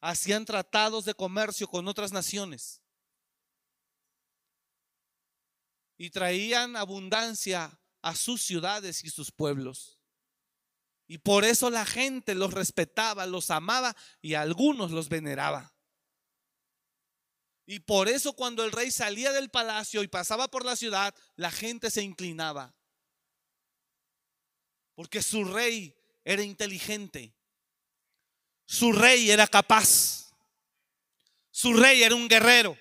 Hacían tratados de comercio con otras naciones. Y traían abundancia a sus ciudades y sus pueblos. Y por eso la gente los respetaba, los amaba y a algunos los veneraba. Y por eso cuando el rey salía del palacio y pasaba por la ciudad, la gente se inclinaba. Porque su rey era inteligente. Su rey era capaz. Su rey era un guerrero.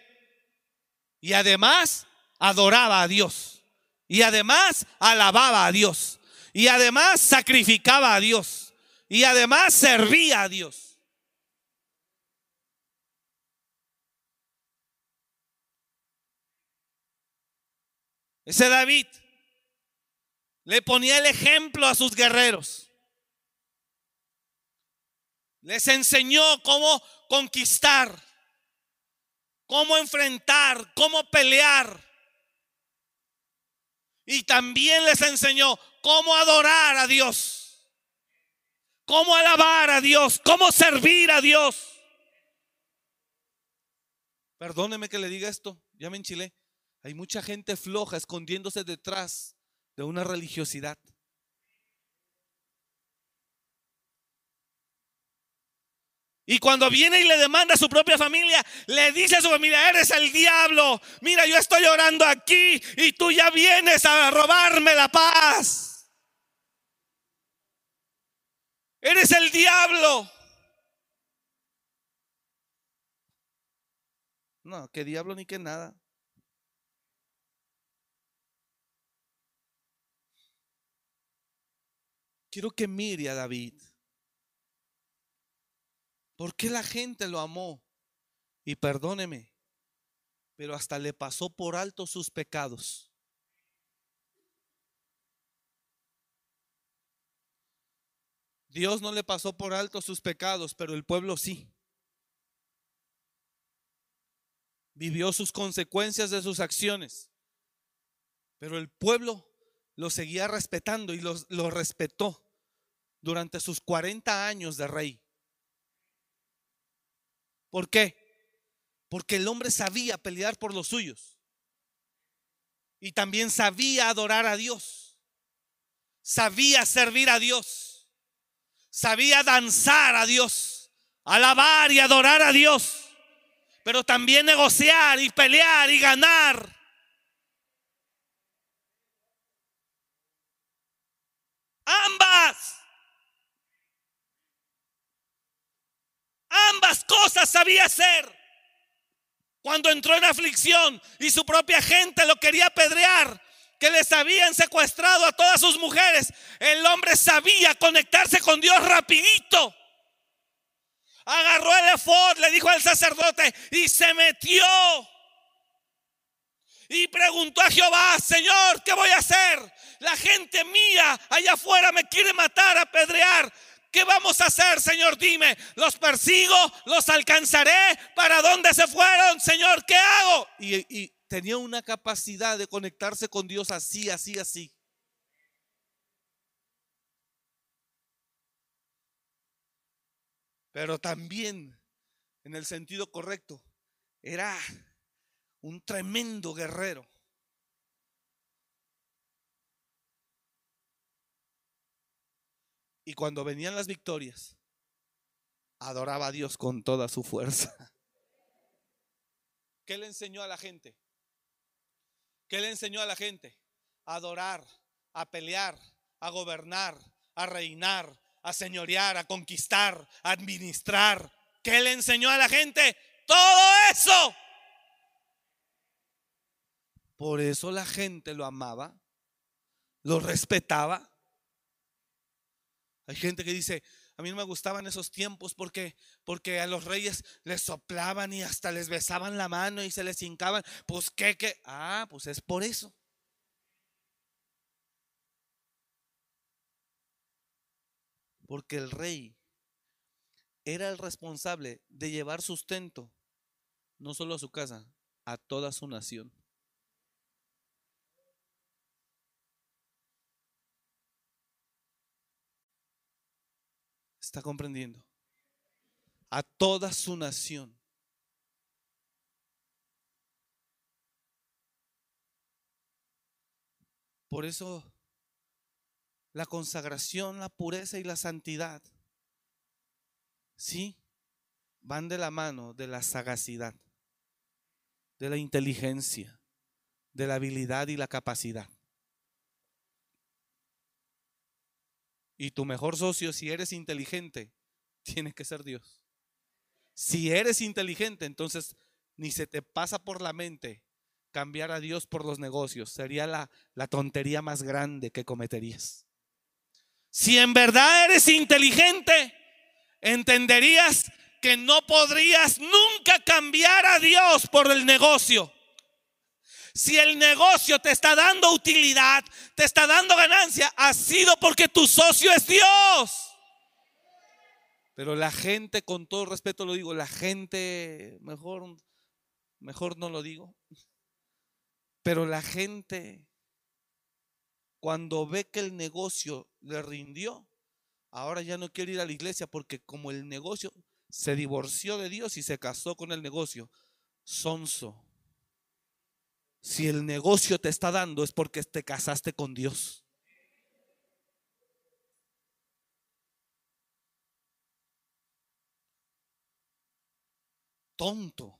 Y además adoraba a Dios. Y además alababa a Dios. Y además sacrificaba a Dios. Y además servía a Dios. Ese David le ponía el ejemplo a sus guerreros. Les enseñó cómo conquistar, cómo enfrentar, cómo pelear. Y también les enseñó cómo adorar a Dios, cómo alabar a Dios, cómo servir a Dios. Perdóneme que le diga esto, ya me enchilé. Hay mucha gente floja escondiéndose detrás de una religiosidad. Y cuando viene y le demanda a su propia familia, le dice a su familia, eres el diablo. Mira, yo estoy orando aquí y tú ya vienes a robarme la paz. Eres el diablo. No, que diablo ni que nada. Quiero que mire a David. ¿Por qué la gente lo amó? Y perdóneme, pero hasta le pasó por alto sus pecados. Dios no le pasó por alto sus pecados, pero el pueblo sí. Vivió sus consecuencias de sus acciones, pero el pueblo lo seguía respetando y lo respetó durante sus 40 años de rey. ¿Por qué? Porque el hombre sabía pelear por los suyos. Y también sabía adorar a Dios. Sabía servir a Dios. Sabía danzar a Dios. Alabar y adorar a Dios. Pero también negociar y pelear y ganar. Ambas. Ambas cosas sabía hacer. Cuando entró en aflicción y su propia gente lo quería apedrear, que les habían secuestrado a todas sus mujeres, el hombre sabía conectarse con Dios rapidito. Agarró el efod, le dijo al sacerdote y se metió. Y preguntó a Jehová, Señor, ¿qué voy a hacer? La gente mía allá afuera me quiere matar, apedrear. ¿Qué vamos a hacer, Señor? Dime, ¿los persigo? ¿Los alcanzaré? ¿Para dónde se fueron, Señor? ¿Qué hago? Y, tenía una capacidad de conectarse con Dios así, así, así. Pero también, en el sentido correcto, era un tremendo guerrero. Y cuando venían las victorias, adoraba a Dios con toda su fuerza. ¿Qué le enseñó a la gente? ¿Qué le enseñó a la gente? A adorar, a pelear, a gobernar, a reinar, a señorear, a conquistar, a administrar. ¿Qué le enseñó a la gente? Todo eso. Por eso la gente lo amaba, lo respetaba hay gente que dice, a mí no me gustaban esos tiempos porque, porque a los reyes les soplaban y hasta les besaban la mano y se les hincaban. Pues qué, qué. Ah, pues es por eso. Porque el rey era el responsable de llevar sustento, no solo a su casa, a toda su nación. ¿Está comprendiendo? A toda su nación. Por eso la consagración, la pureza y la santidad, sí, van de la mano de la sagacidad, de la inteligencia, de la habilidad y la capacidad. Y tu mejor socio, si eres inteligente, tiene que ser Dios. Si eres inteligente, entonces ni se te pasa por la mente cambiar a Dios por los negocios. Sería la, la tontería más grande que cometerías. Si en verdad eres inteligente, entenderías que no podrías nunca cambiar a Dios por el negocio. Si el negocio te está dando utilidad, te está dando ganancia, ha sido porque tu socio es Dios. Pero la gente, con todo respeto lo digo, la gente, mejor, mejor no lo digo, pero la gente, cuando ve que el negocio le rindió, ahora ya no quiere ir a la iglesia porque como el negocio se divorció de Dios y se casó con el negocio, sonso. Si el negocio te está dando es porque te casaste con Dios. Tonto.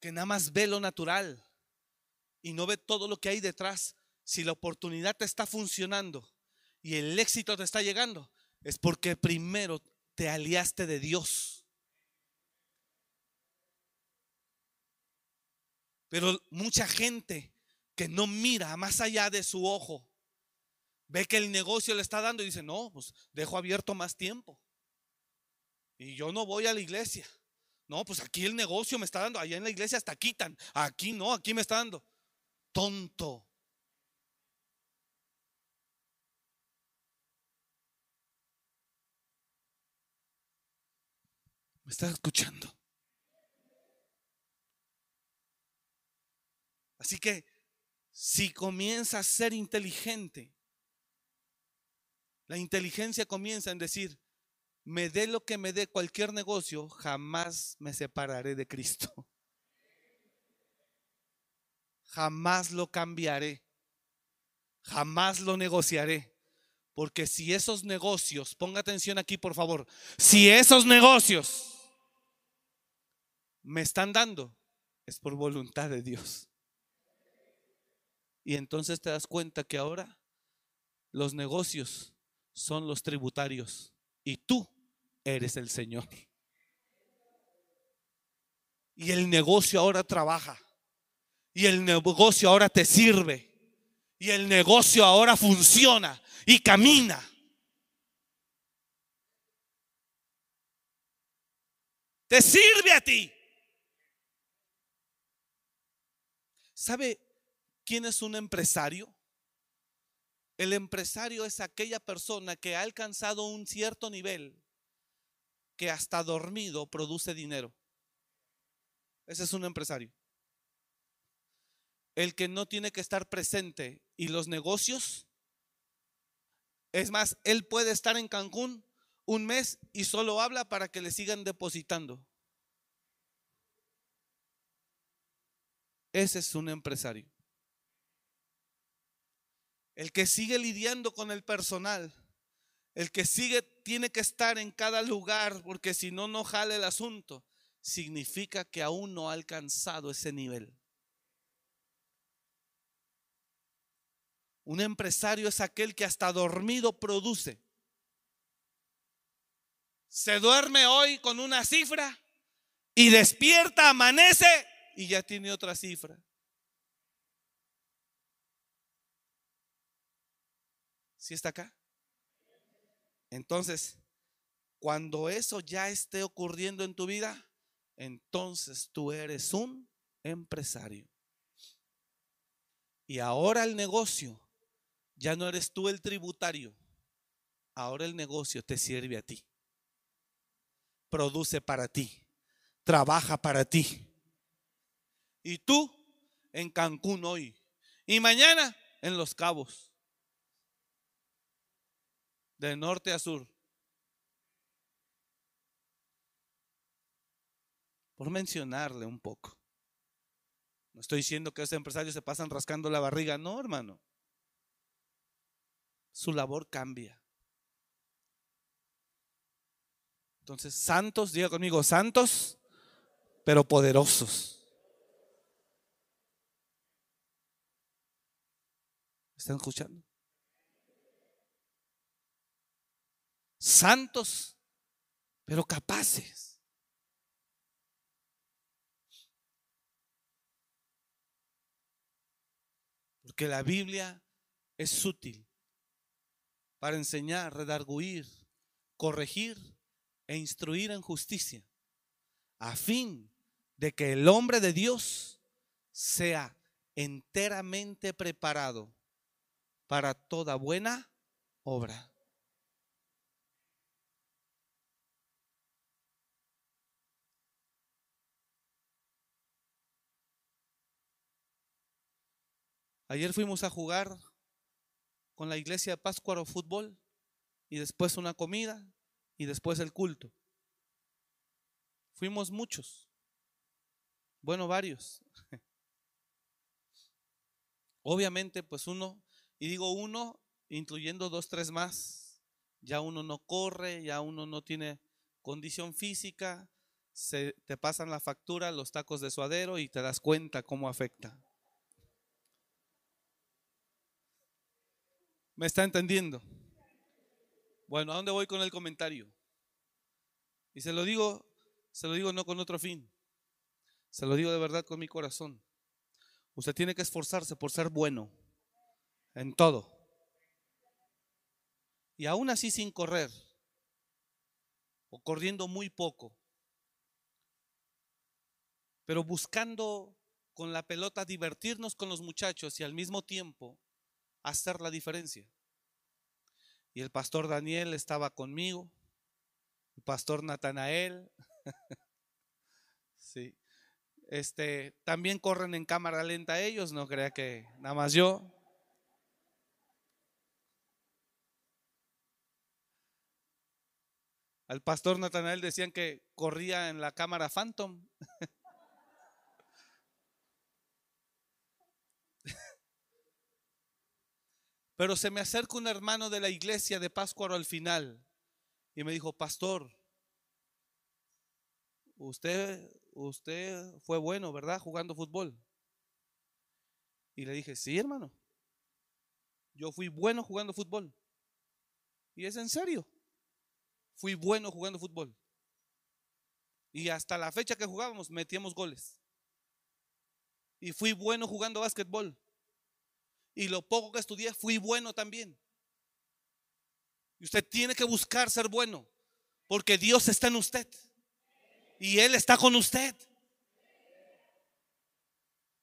Que nada más ve lo natural y no ve todo lo que hay detrás. Si la oportunidad te está funcionando y el éxito te está llegando, es porque primero te aliaste de Dios. Pero mucha gente que no mira más allá de su ojo, ve que el negocio le está dando y dice, no, pues dejo abierto más tiempo. Y yo no voy a la iglesia. No, pues aquí el negocio me está dando, allá en la iglesia hasta quitan. Aquí no, aquí me está dando. Tonto. ¿Me estás escuchando? Así que si comienza a ser inteligente, la inteligencia comienza en decir, me dé lo que me dé cualquier negocio, jamás me separaré de Cristo. Jamás lo cambiaré. Jamás lo negociaré. Porque si esos negocios, ponga atención aquí por favor, si esos negocios me están dando, es por voluntad de Dios. Y entonces te das cuenta que ahora los negocios son los tributarios y tú eres el Señor. Y el negocio ahora trabaja. Y el negocio ahora te sirve. Y el negocio ahora funciona y camina. Te sirve a ti. ¿Sabe quién es un empresario? El empresario es aquella persona que ha alcanzado un cierto nivel que hasta dormido produce dinero. Ese es un empresario. El que no tiene que estar presente y los negocios. Es más, él puede estar en Cancún un mes y solo habla para que le sigan depositando. Ese es un empresario. El que sigue lidiando con el personal el que sigue tiene que estar en cada lugar porque si no, no jale el asunto. Significa que aún no ha alcanzado ese nivel. Un empresario es aquel que hasta dormido produce. Se duerme hoy con una cifra y despierta, amanece y ya tiene otra cifra. ¿Sí está acá? Entonces, cuando eso ya esté ocurriendo en tu vida, entonces tú eres un empresario. Y ahora el negocio, ya no eres tú el tributario, ahora el negocio te sirve a ti. Produce para ti, trabaja para ti. Y tú en Cancún hoy y mañana en Los Cabos de norte a sur. Por mencionarle un poco. No estoy diciendo que esos empresarios se pasan rascando la barriga, no, hermano. Su labor cambia. Entonces, santos, diga conmigo, santos, pero poderosos. ¿Están escuchando? Santos, pero capaces. Porque la Biblia es sutil para enseñar, redarguir, corregir e instruir en justicia, a fin de que el hombre de Dios sea enteramente preparado para toda buena obra. Ayer fuimos a jugar con la iglesia de Páscuaro fútbol y después una comida y después el culto. Fuimos muchos, bueno, varios. Obviamente, pues uno, y digo uno, incluyendo dos, tres más, ya uno no corre, ya uno no tiene condición física, se te pasan la factura, los tacos de suadero y te das cuenta cómo afecta. ¿Me está entendiendo? Bueno, ¿a dónde voy con el comentario? Y se lo digo, se lo digo no con otro fin. Se lo digo de verdad con mi corazón. Usted tiene que esforzarse por ser bueno en todo. Y aún así sin correr o corriendo muy poco, pero buscando con la pelota divertirnos con los muchachos y al mismo tiempo hacer la diferencia. Y el pastor Daniel estaba conmigo, el pastor Natanael, sí. Este, también corren en cámara lenta ellos, no crea que nada más yo. Al pastor Natanael decían que corría en la cámara Phantom. Pero se me acerca un hermano de la iglesia de Pascuaro al final y me dijo, pastor, usted, usted fue bueno, ¿verdad? Jugando fútbol. Y le dije, sí, hermano, yo fui bueno jugando fútbol. Y es en serio, fui bueno jugando fútbol. Y hasta la fecha que jugábamos metíamos goles. Y fui bueno jugando básquetbol. Y lo poco que estudié fui bueno también. Y usted tiene que buscar ser bueno, porque Dios está en usted. Y Él está con usted.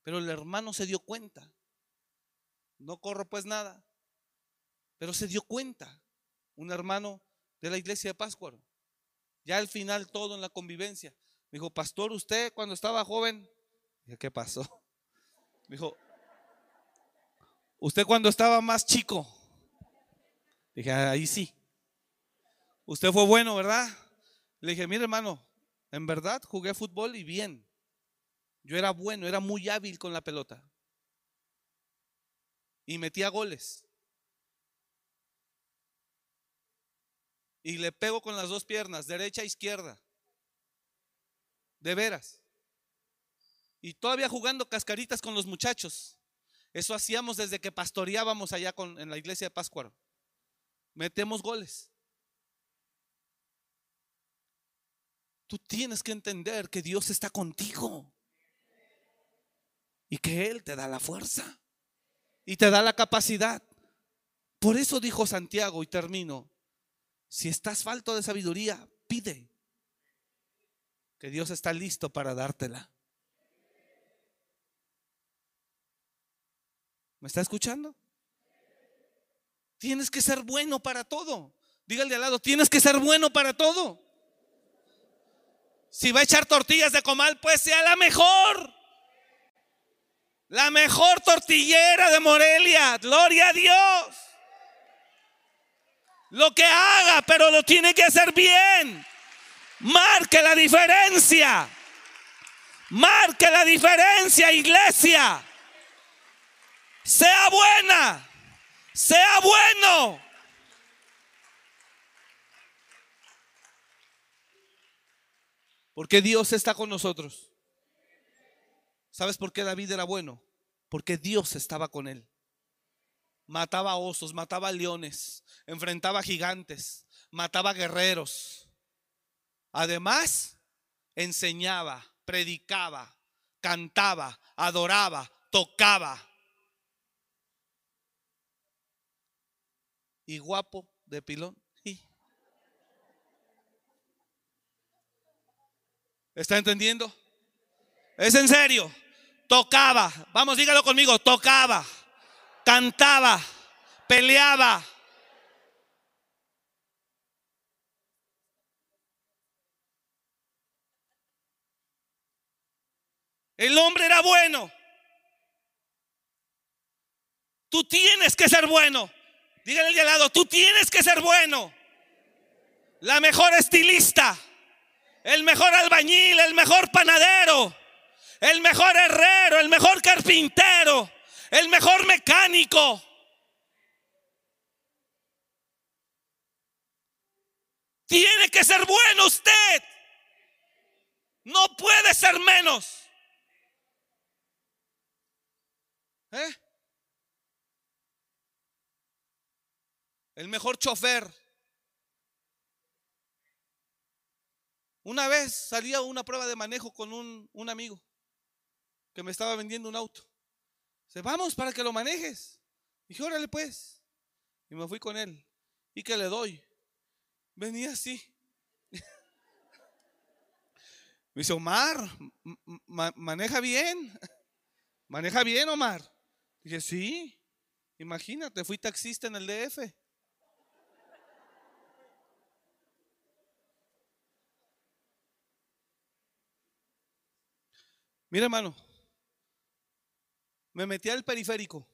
Pero el hermano se dio cuenta. No corro pues nada. Pero se dio cuenta. Un hermano de la iglesia de Páscuaro. Ya al final todo en la convivencia. Me dijo, pastor, usted cuando estaba joven, ¿qué pasó? Me dijo, Usted cuando estaba más chico, dije, ahí sí. Usted fue bueno, ¿verdad? Le dije, mire hermano, en verdad jugué fútbol y bien. Yo era bueno, era muy hábil con la pelota. Y metía goles. Y le pego con las dos piernas, derecha e izquierda. De veras. Y todavía jugando cascaritas con los muchachos. Eso hacíamos desde que pastoreábamos allá con, en la iglesia de Páscuaro. Metemos goles. Tú tienes que entender que Dios está contigo y que Él te da la fuerza y te da la capacidad. Por eso dijo Santiago, y termino, si estás falto de sabiduría, pide, que Dios está listo para dártela. ¿Me está escuchando? Tienes que ser bueno para todo. Dígale al lado, tienes que ser bueno para todo. Si va a echar tortillas de comal, pues sea la mejor. La mejor tortillera de Morelia. Gloria a Dios. Lo que haga, pero lo tiene que hacer bien. Marque la diferencia. Marque la diferencia, iglesia. Sea buena. Sea bueno. Porque Dios está con nosotros. ¿Sabes por qué David era bueno? Porque Dios estaba con él. Mataba osos, mataba leones, enfrentaba gigantes, mataba guerreros. Además, enseñaba, predicaba, cantaba, adoraba, tocaba. Y guapo de pilón. ¿Está entendiendo? Es en serio. Tocaba. Vamos, dígalo conmigo. Tocaba. Cantaba. Peleaba. El hombre era bueno. Tú tienes que ser bueno. Dígale al lado, tú tienes que ser bueno. La mejor estilista, el mejor albañil, el mejor panadero, el mejor herrero, el mejor carpintero, el mejor mecánico. Tiene que ser bueno usted. No puede ser menos. ¿Eh? El mejor chofer. Una vez salía a una prueba de manejo con un, un amigo que me estaba vendiendo un auto. Dice, vamos para que lo manejes. Dije, órale pues. Y me fui con él. ¿Y que le doy? Venía así. Me dice, Omar, maneja bien. Maneja bien, Omar. Dije, sí, imagínate, fui taxista en el DF. Mira, hermano, me metí al periférico.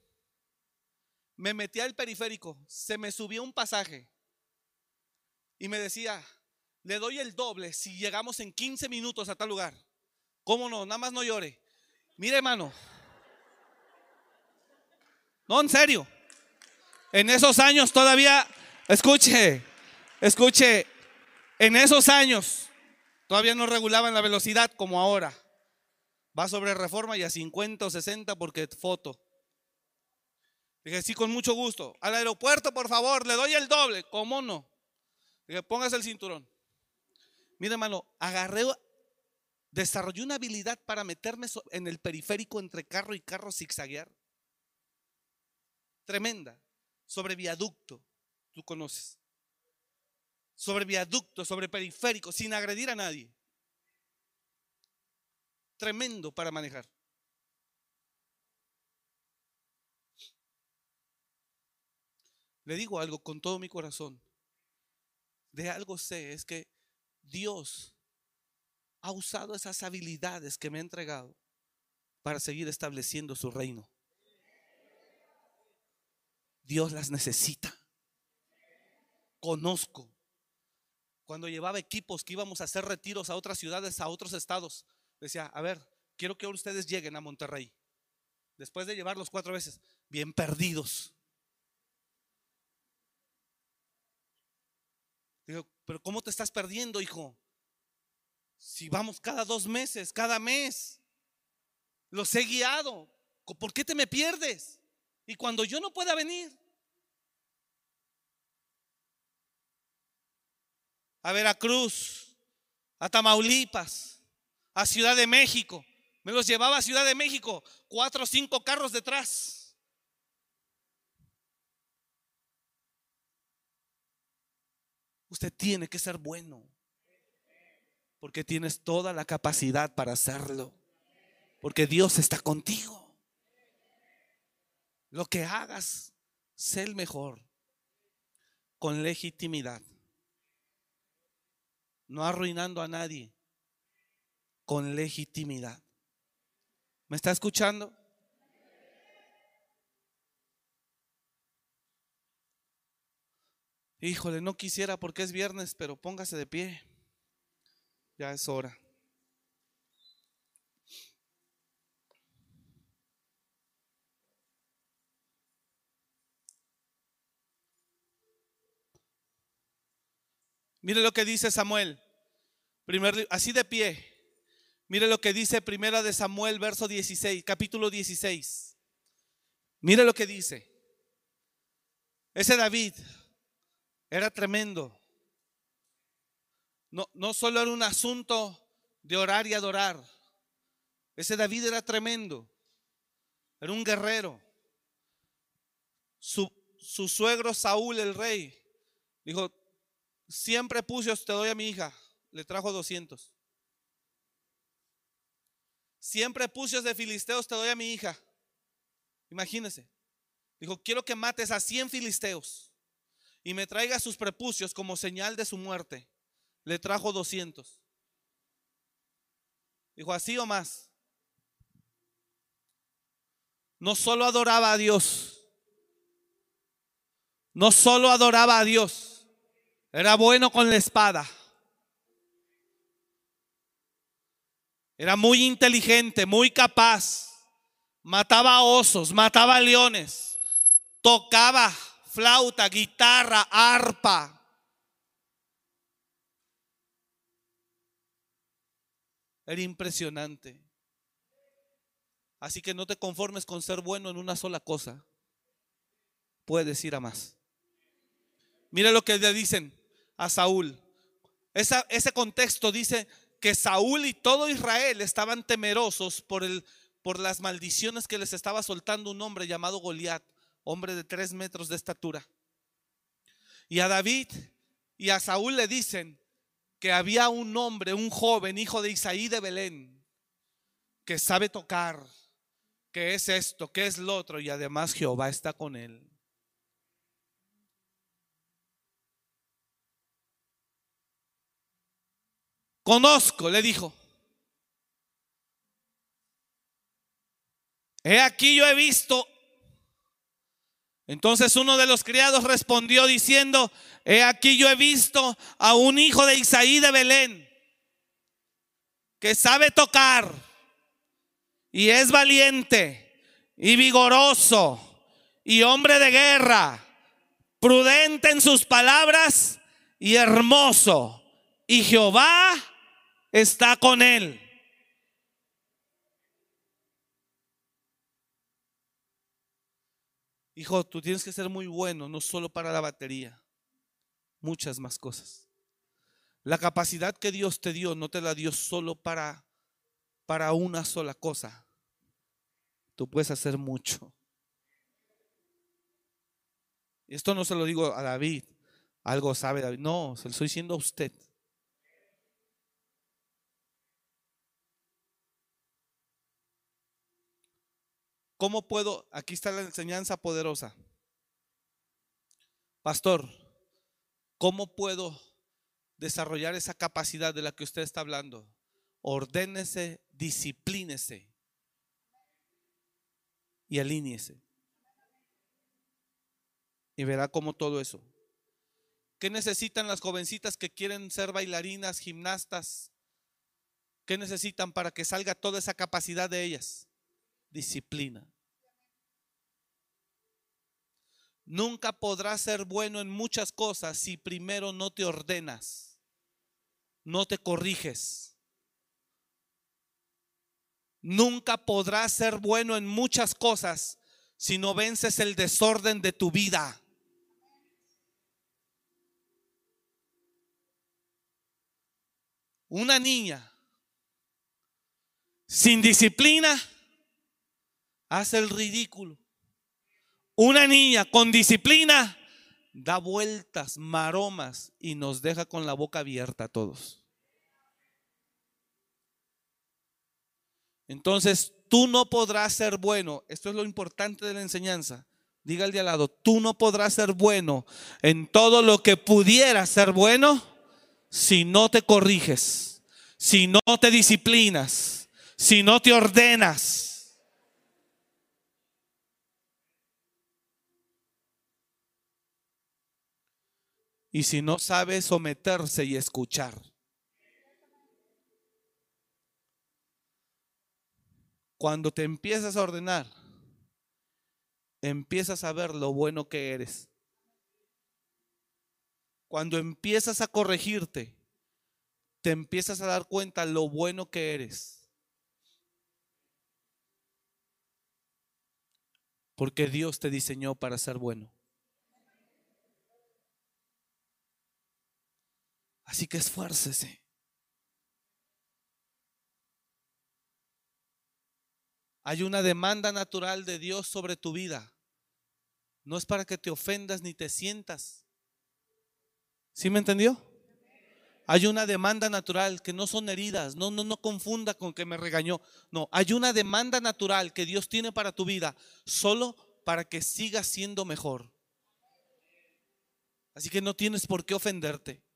Me metí al periférico. Se me subió un pasaje. Y me decía, le doy el doble si llegamos en 15 minutos a tal lugar. ¿Cómo no? Nada más no llore. Mire, hermano. No, en serio. En esos años todavía, escuche, escuche, en esos años todavía no regulaban la velocidad como ahora. Va sobre reforma y a 50 o 60 porque foto. Dije, sí, con mucho gusto. Al aeropuerto, por favor, le doy el doble. ¿Cómo no? Dije, póngase el cinturón. Mira, hermano, agarré, desarrollé una habilidad para meterme en el periférico entre carro y carro zigzaguear tremenda sobre viaducto, tú conoces. Sobre viaducto, sobre periférico, sin agredir a nadie. Tremendo para manejar. Le digo algo con todo mi corazón. De algo sé, es que Dios ha usado esas habilidades que me ha entregado para seguir estableciendo su reino. Dios las necesita. Conozco. Cuando llevaba equipos que íbamos a hacer retiros a otras ciudades, a otros estados, decía, a ver, quiero que ustedes lleguen a Monterrey. Después de llevarlos cuatro veces, bien perdidos. Digo, pero ¿cómo te estás perdiendo, hijo? Si vamos cada dos meses, cada mes, los he guiado. ¿Por qué te me pierdes? Y cuando yo no pueda venir, a Veracruz, a Tamaulipas, a Ciudad de México, me los llevaba a Ciudad de México, cuatro o cinco carros detrás. Usted tiene que ser bueno, porque tienes toda la capacidad para hacerlo, porque Dios está contigo. Lo que hagas, sé el mejor, con legitimidad, no arruinando a nadie, con legitimidad. ¿Me está escuchando? Híjole, no quisiera porque es viernes, pero póngase de pie. Ya es hora. Mire lo que dice Samuel. Primer, así de pie. Mire lo que dice Primera de Samuel, verso 16, capítulo 16. Mire lo que dice. Ese David era tremendo. No, no solo era un asunto de orar y adorar. Ese David era tremendo. Era un guerrero. Su, su suegro Saúl, el rey, dijo, siempre pucios te doy a mi hija. Le trajo 200. Siempre pucios de filisteos te doy a mi hija. Imagínese. Dijo, quiero que mates a 100 filisteos y me traiga sus prepucios como señal de su muerte. Le trajo 200. Dijo, así o más. No solo adoraba a Dios, no solo adoraba a Dios, era bueno con la espada. Era muy inteligente, muy capaz. Mataba osos, mataba leones, tocaba flauta, guitarra, arpa. Era impresionante. Así que no te conformes con ser bueno en una sola cosa. Puedes ir a más. Mira lo que le dicen a Saúl. ese contexto dice que Saúl y todo Israel estaban temerosos por, el, por las maldiciones que les estaba soltando un hombre llamado Goliat, hombre de tres metros de estatura. Y a David y a Saúl le dicen que había un hombre, un joven, hijo de Isaí de Belén, que sabe tocar, que es esto, que es lo otro, y además Jehová está con él. Conozco, le dijo. He aquí yo he visto. Entonces uno de los criados respondió diciendo, he aquí yo he visto a un hijo de Isaí de Belén que sabe tocar y es valiente y vigoroso y hombre de guerra, prudente en sus palabras y hermoso. Y Jehová está con él. Hijo, tú tienes que ser muy bueno, no solo para la batería, muchas más cosas. La capacidad que Dios te dio no te la dio solo para, para una sola cosa. Tú puedes hacer mucho. Esto no se lo digo a David, algo sabe David, no, se lo estoy diciendo a usted. ¿Cómo puedo? Aquí está la enseñanza poderosa. Pastor, ¿cómo puedo desarrollar esa capacidad de la que usted está hablando? Ordénese, disciplínese y alíñese. Y verá cómo todo eso. ¿Qué necesitan las jovencitas que quieren ser bailarinas, gimnastas? ¿Qué necesitan para que salga toda esa capacidad de ellas? Disciplina. Nunca podrás ser bueno en muchas cosas si primero no te ordenas, no te corriges. Nunca podrás ser bueno en muchas cosas si no vences el desorden de tu vida. Una niña sin disciplina hace el ridículo. Una niña con disciplina da vueltas, maromas y nos deja con la boca abierta a todos. Entonces, tú no podrás ser bueno. Esto es lo importante de la enseñanza. Diga al de al lado, tú no podrás ser bueno en todo lo que pudiera ser bueno si no te corriges, si no te disciplinas, si no te ordenas. Y si no sabe someterse y escuchar. Cuando te empiezas a ordenar, empiezas a ver lo bueno que eres. cuando empiezas a corregirte, te empiezas a dar cuenta lo bueno que eres. Porque Dios te diseñó para ser bueno. Así que esfuércese. Hay una demanda natural de Dios sobre tu vida. No es para que te ofendas ni te sientas. ¿Sí me entendió? Hay una demanda natural que no son heridas. No, no, no confunda con que me regañó. No, hay una demanda natural que Dios tiene para tu vida solo para que sigas siendo mejor. Así que no tienes por qué ofenderte.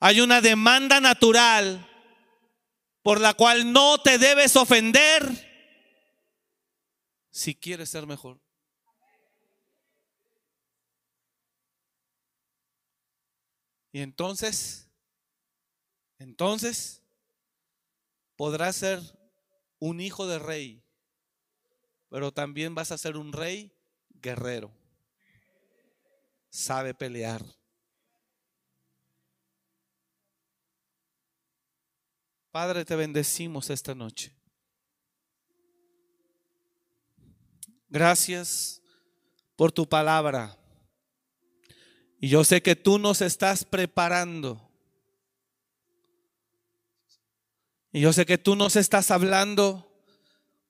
Hay una demanda natural por la cual no te debes ofender si quieres ser mejor. Y entonces, entonces, podrás ser un hijo de rey, pero también vas a ser un rey guerrero. Sabe pelear. Padre, te bendecimos esta noche. Gracias por tu palabra. Y yo sé que tú nos estás preparando. Y yo sé que tú nos estás hablando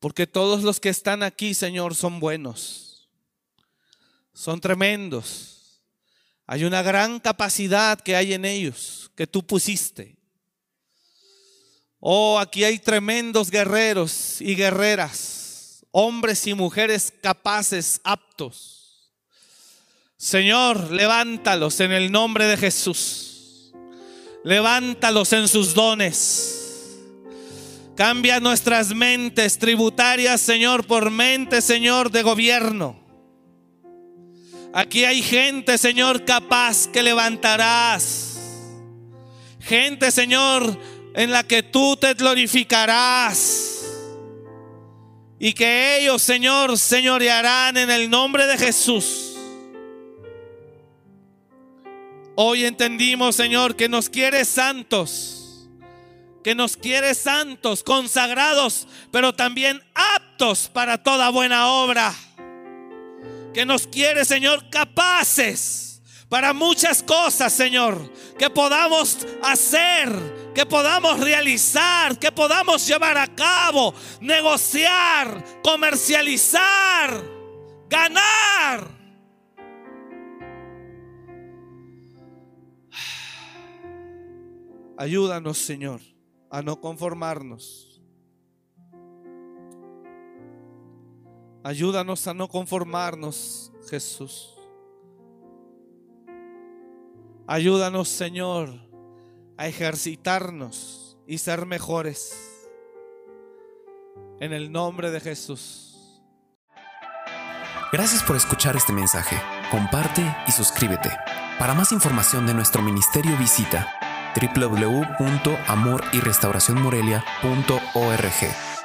porque todos los que están aquí, Señor, son buenos. Son tremendos. Hay una gran capacidad que hay en ellos que tú pusiste. Oh, aquí hay tremendos guerreros y guerreras, hombres y mujeres capaces, aptos. Señor, levántalos en el nombre de Jesús. Levántalos en sus dones. Cambia nuestras mentes tributarias, Señor, por mente, Señor, de gobierno. Aquí hay gente, Señor, capaz que levantarás. Gente, Señor, en la que tú te glorificarás. Y que ellos, Señor, señorearán en el nombre de Jesús. Hoy entendimos, Señor, que nos quieres santos, que nos quieres santos, consagrados, pero también aptos para toda buena obra. Que nos quiere, Señor, capaces para muchas cosas, Señor, que podamos hacer, que podamos realizar, que podamos llevar a cabo, negociar, comercializar, ganar. Ayúdanos, Señor, a no conformarnos. Ayúdanos a no conformarnos, Jesús. Ayúdanos, Señor, a ejercitarnos y ser mejores. En el nombre de Jesús. Gracias por escuchar este mensaje. Comparte y suscríbete. Para más información de nuestro ministerio visita www.amoryrestauracionmorelia.org.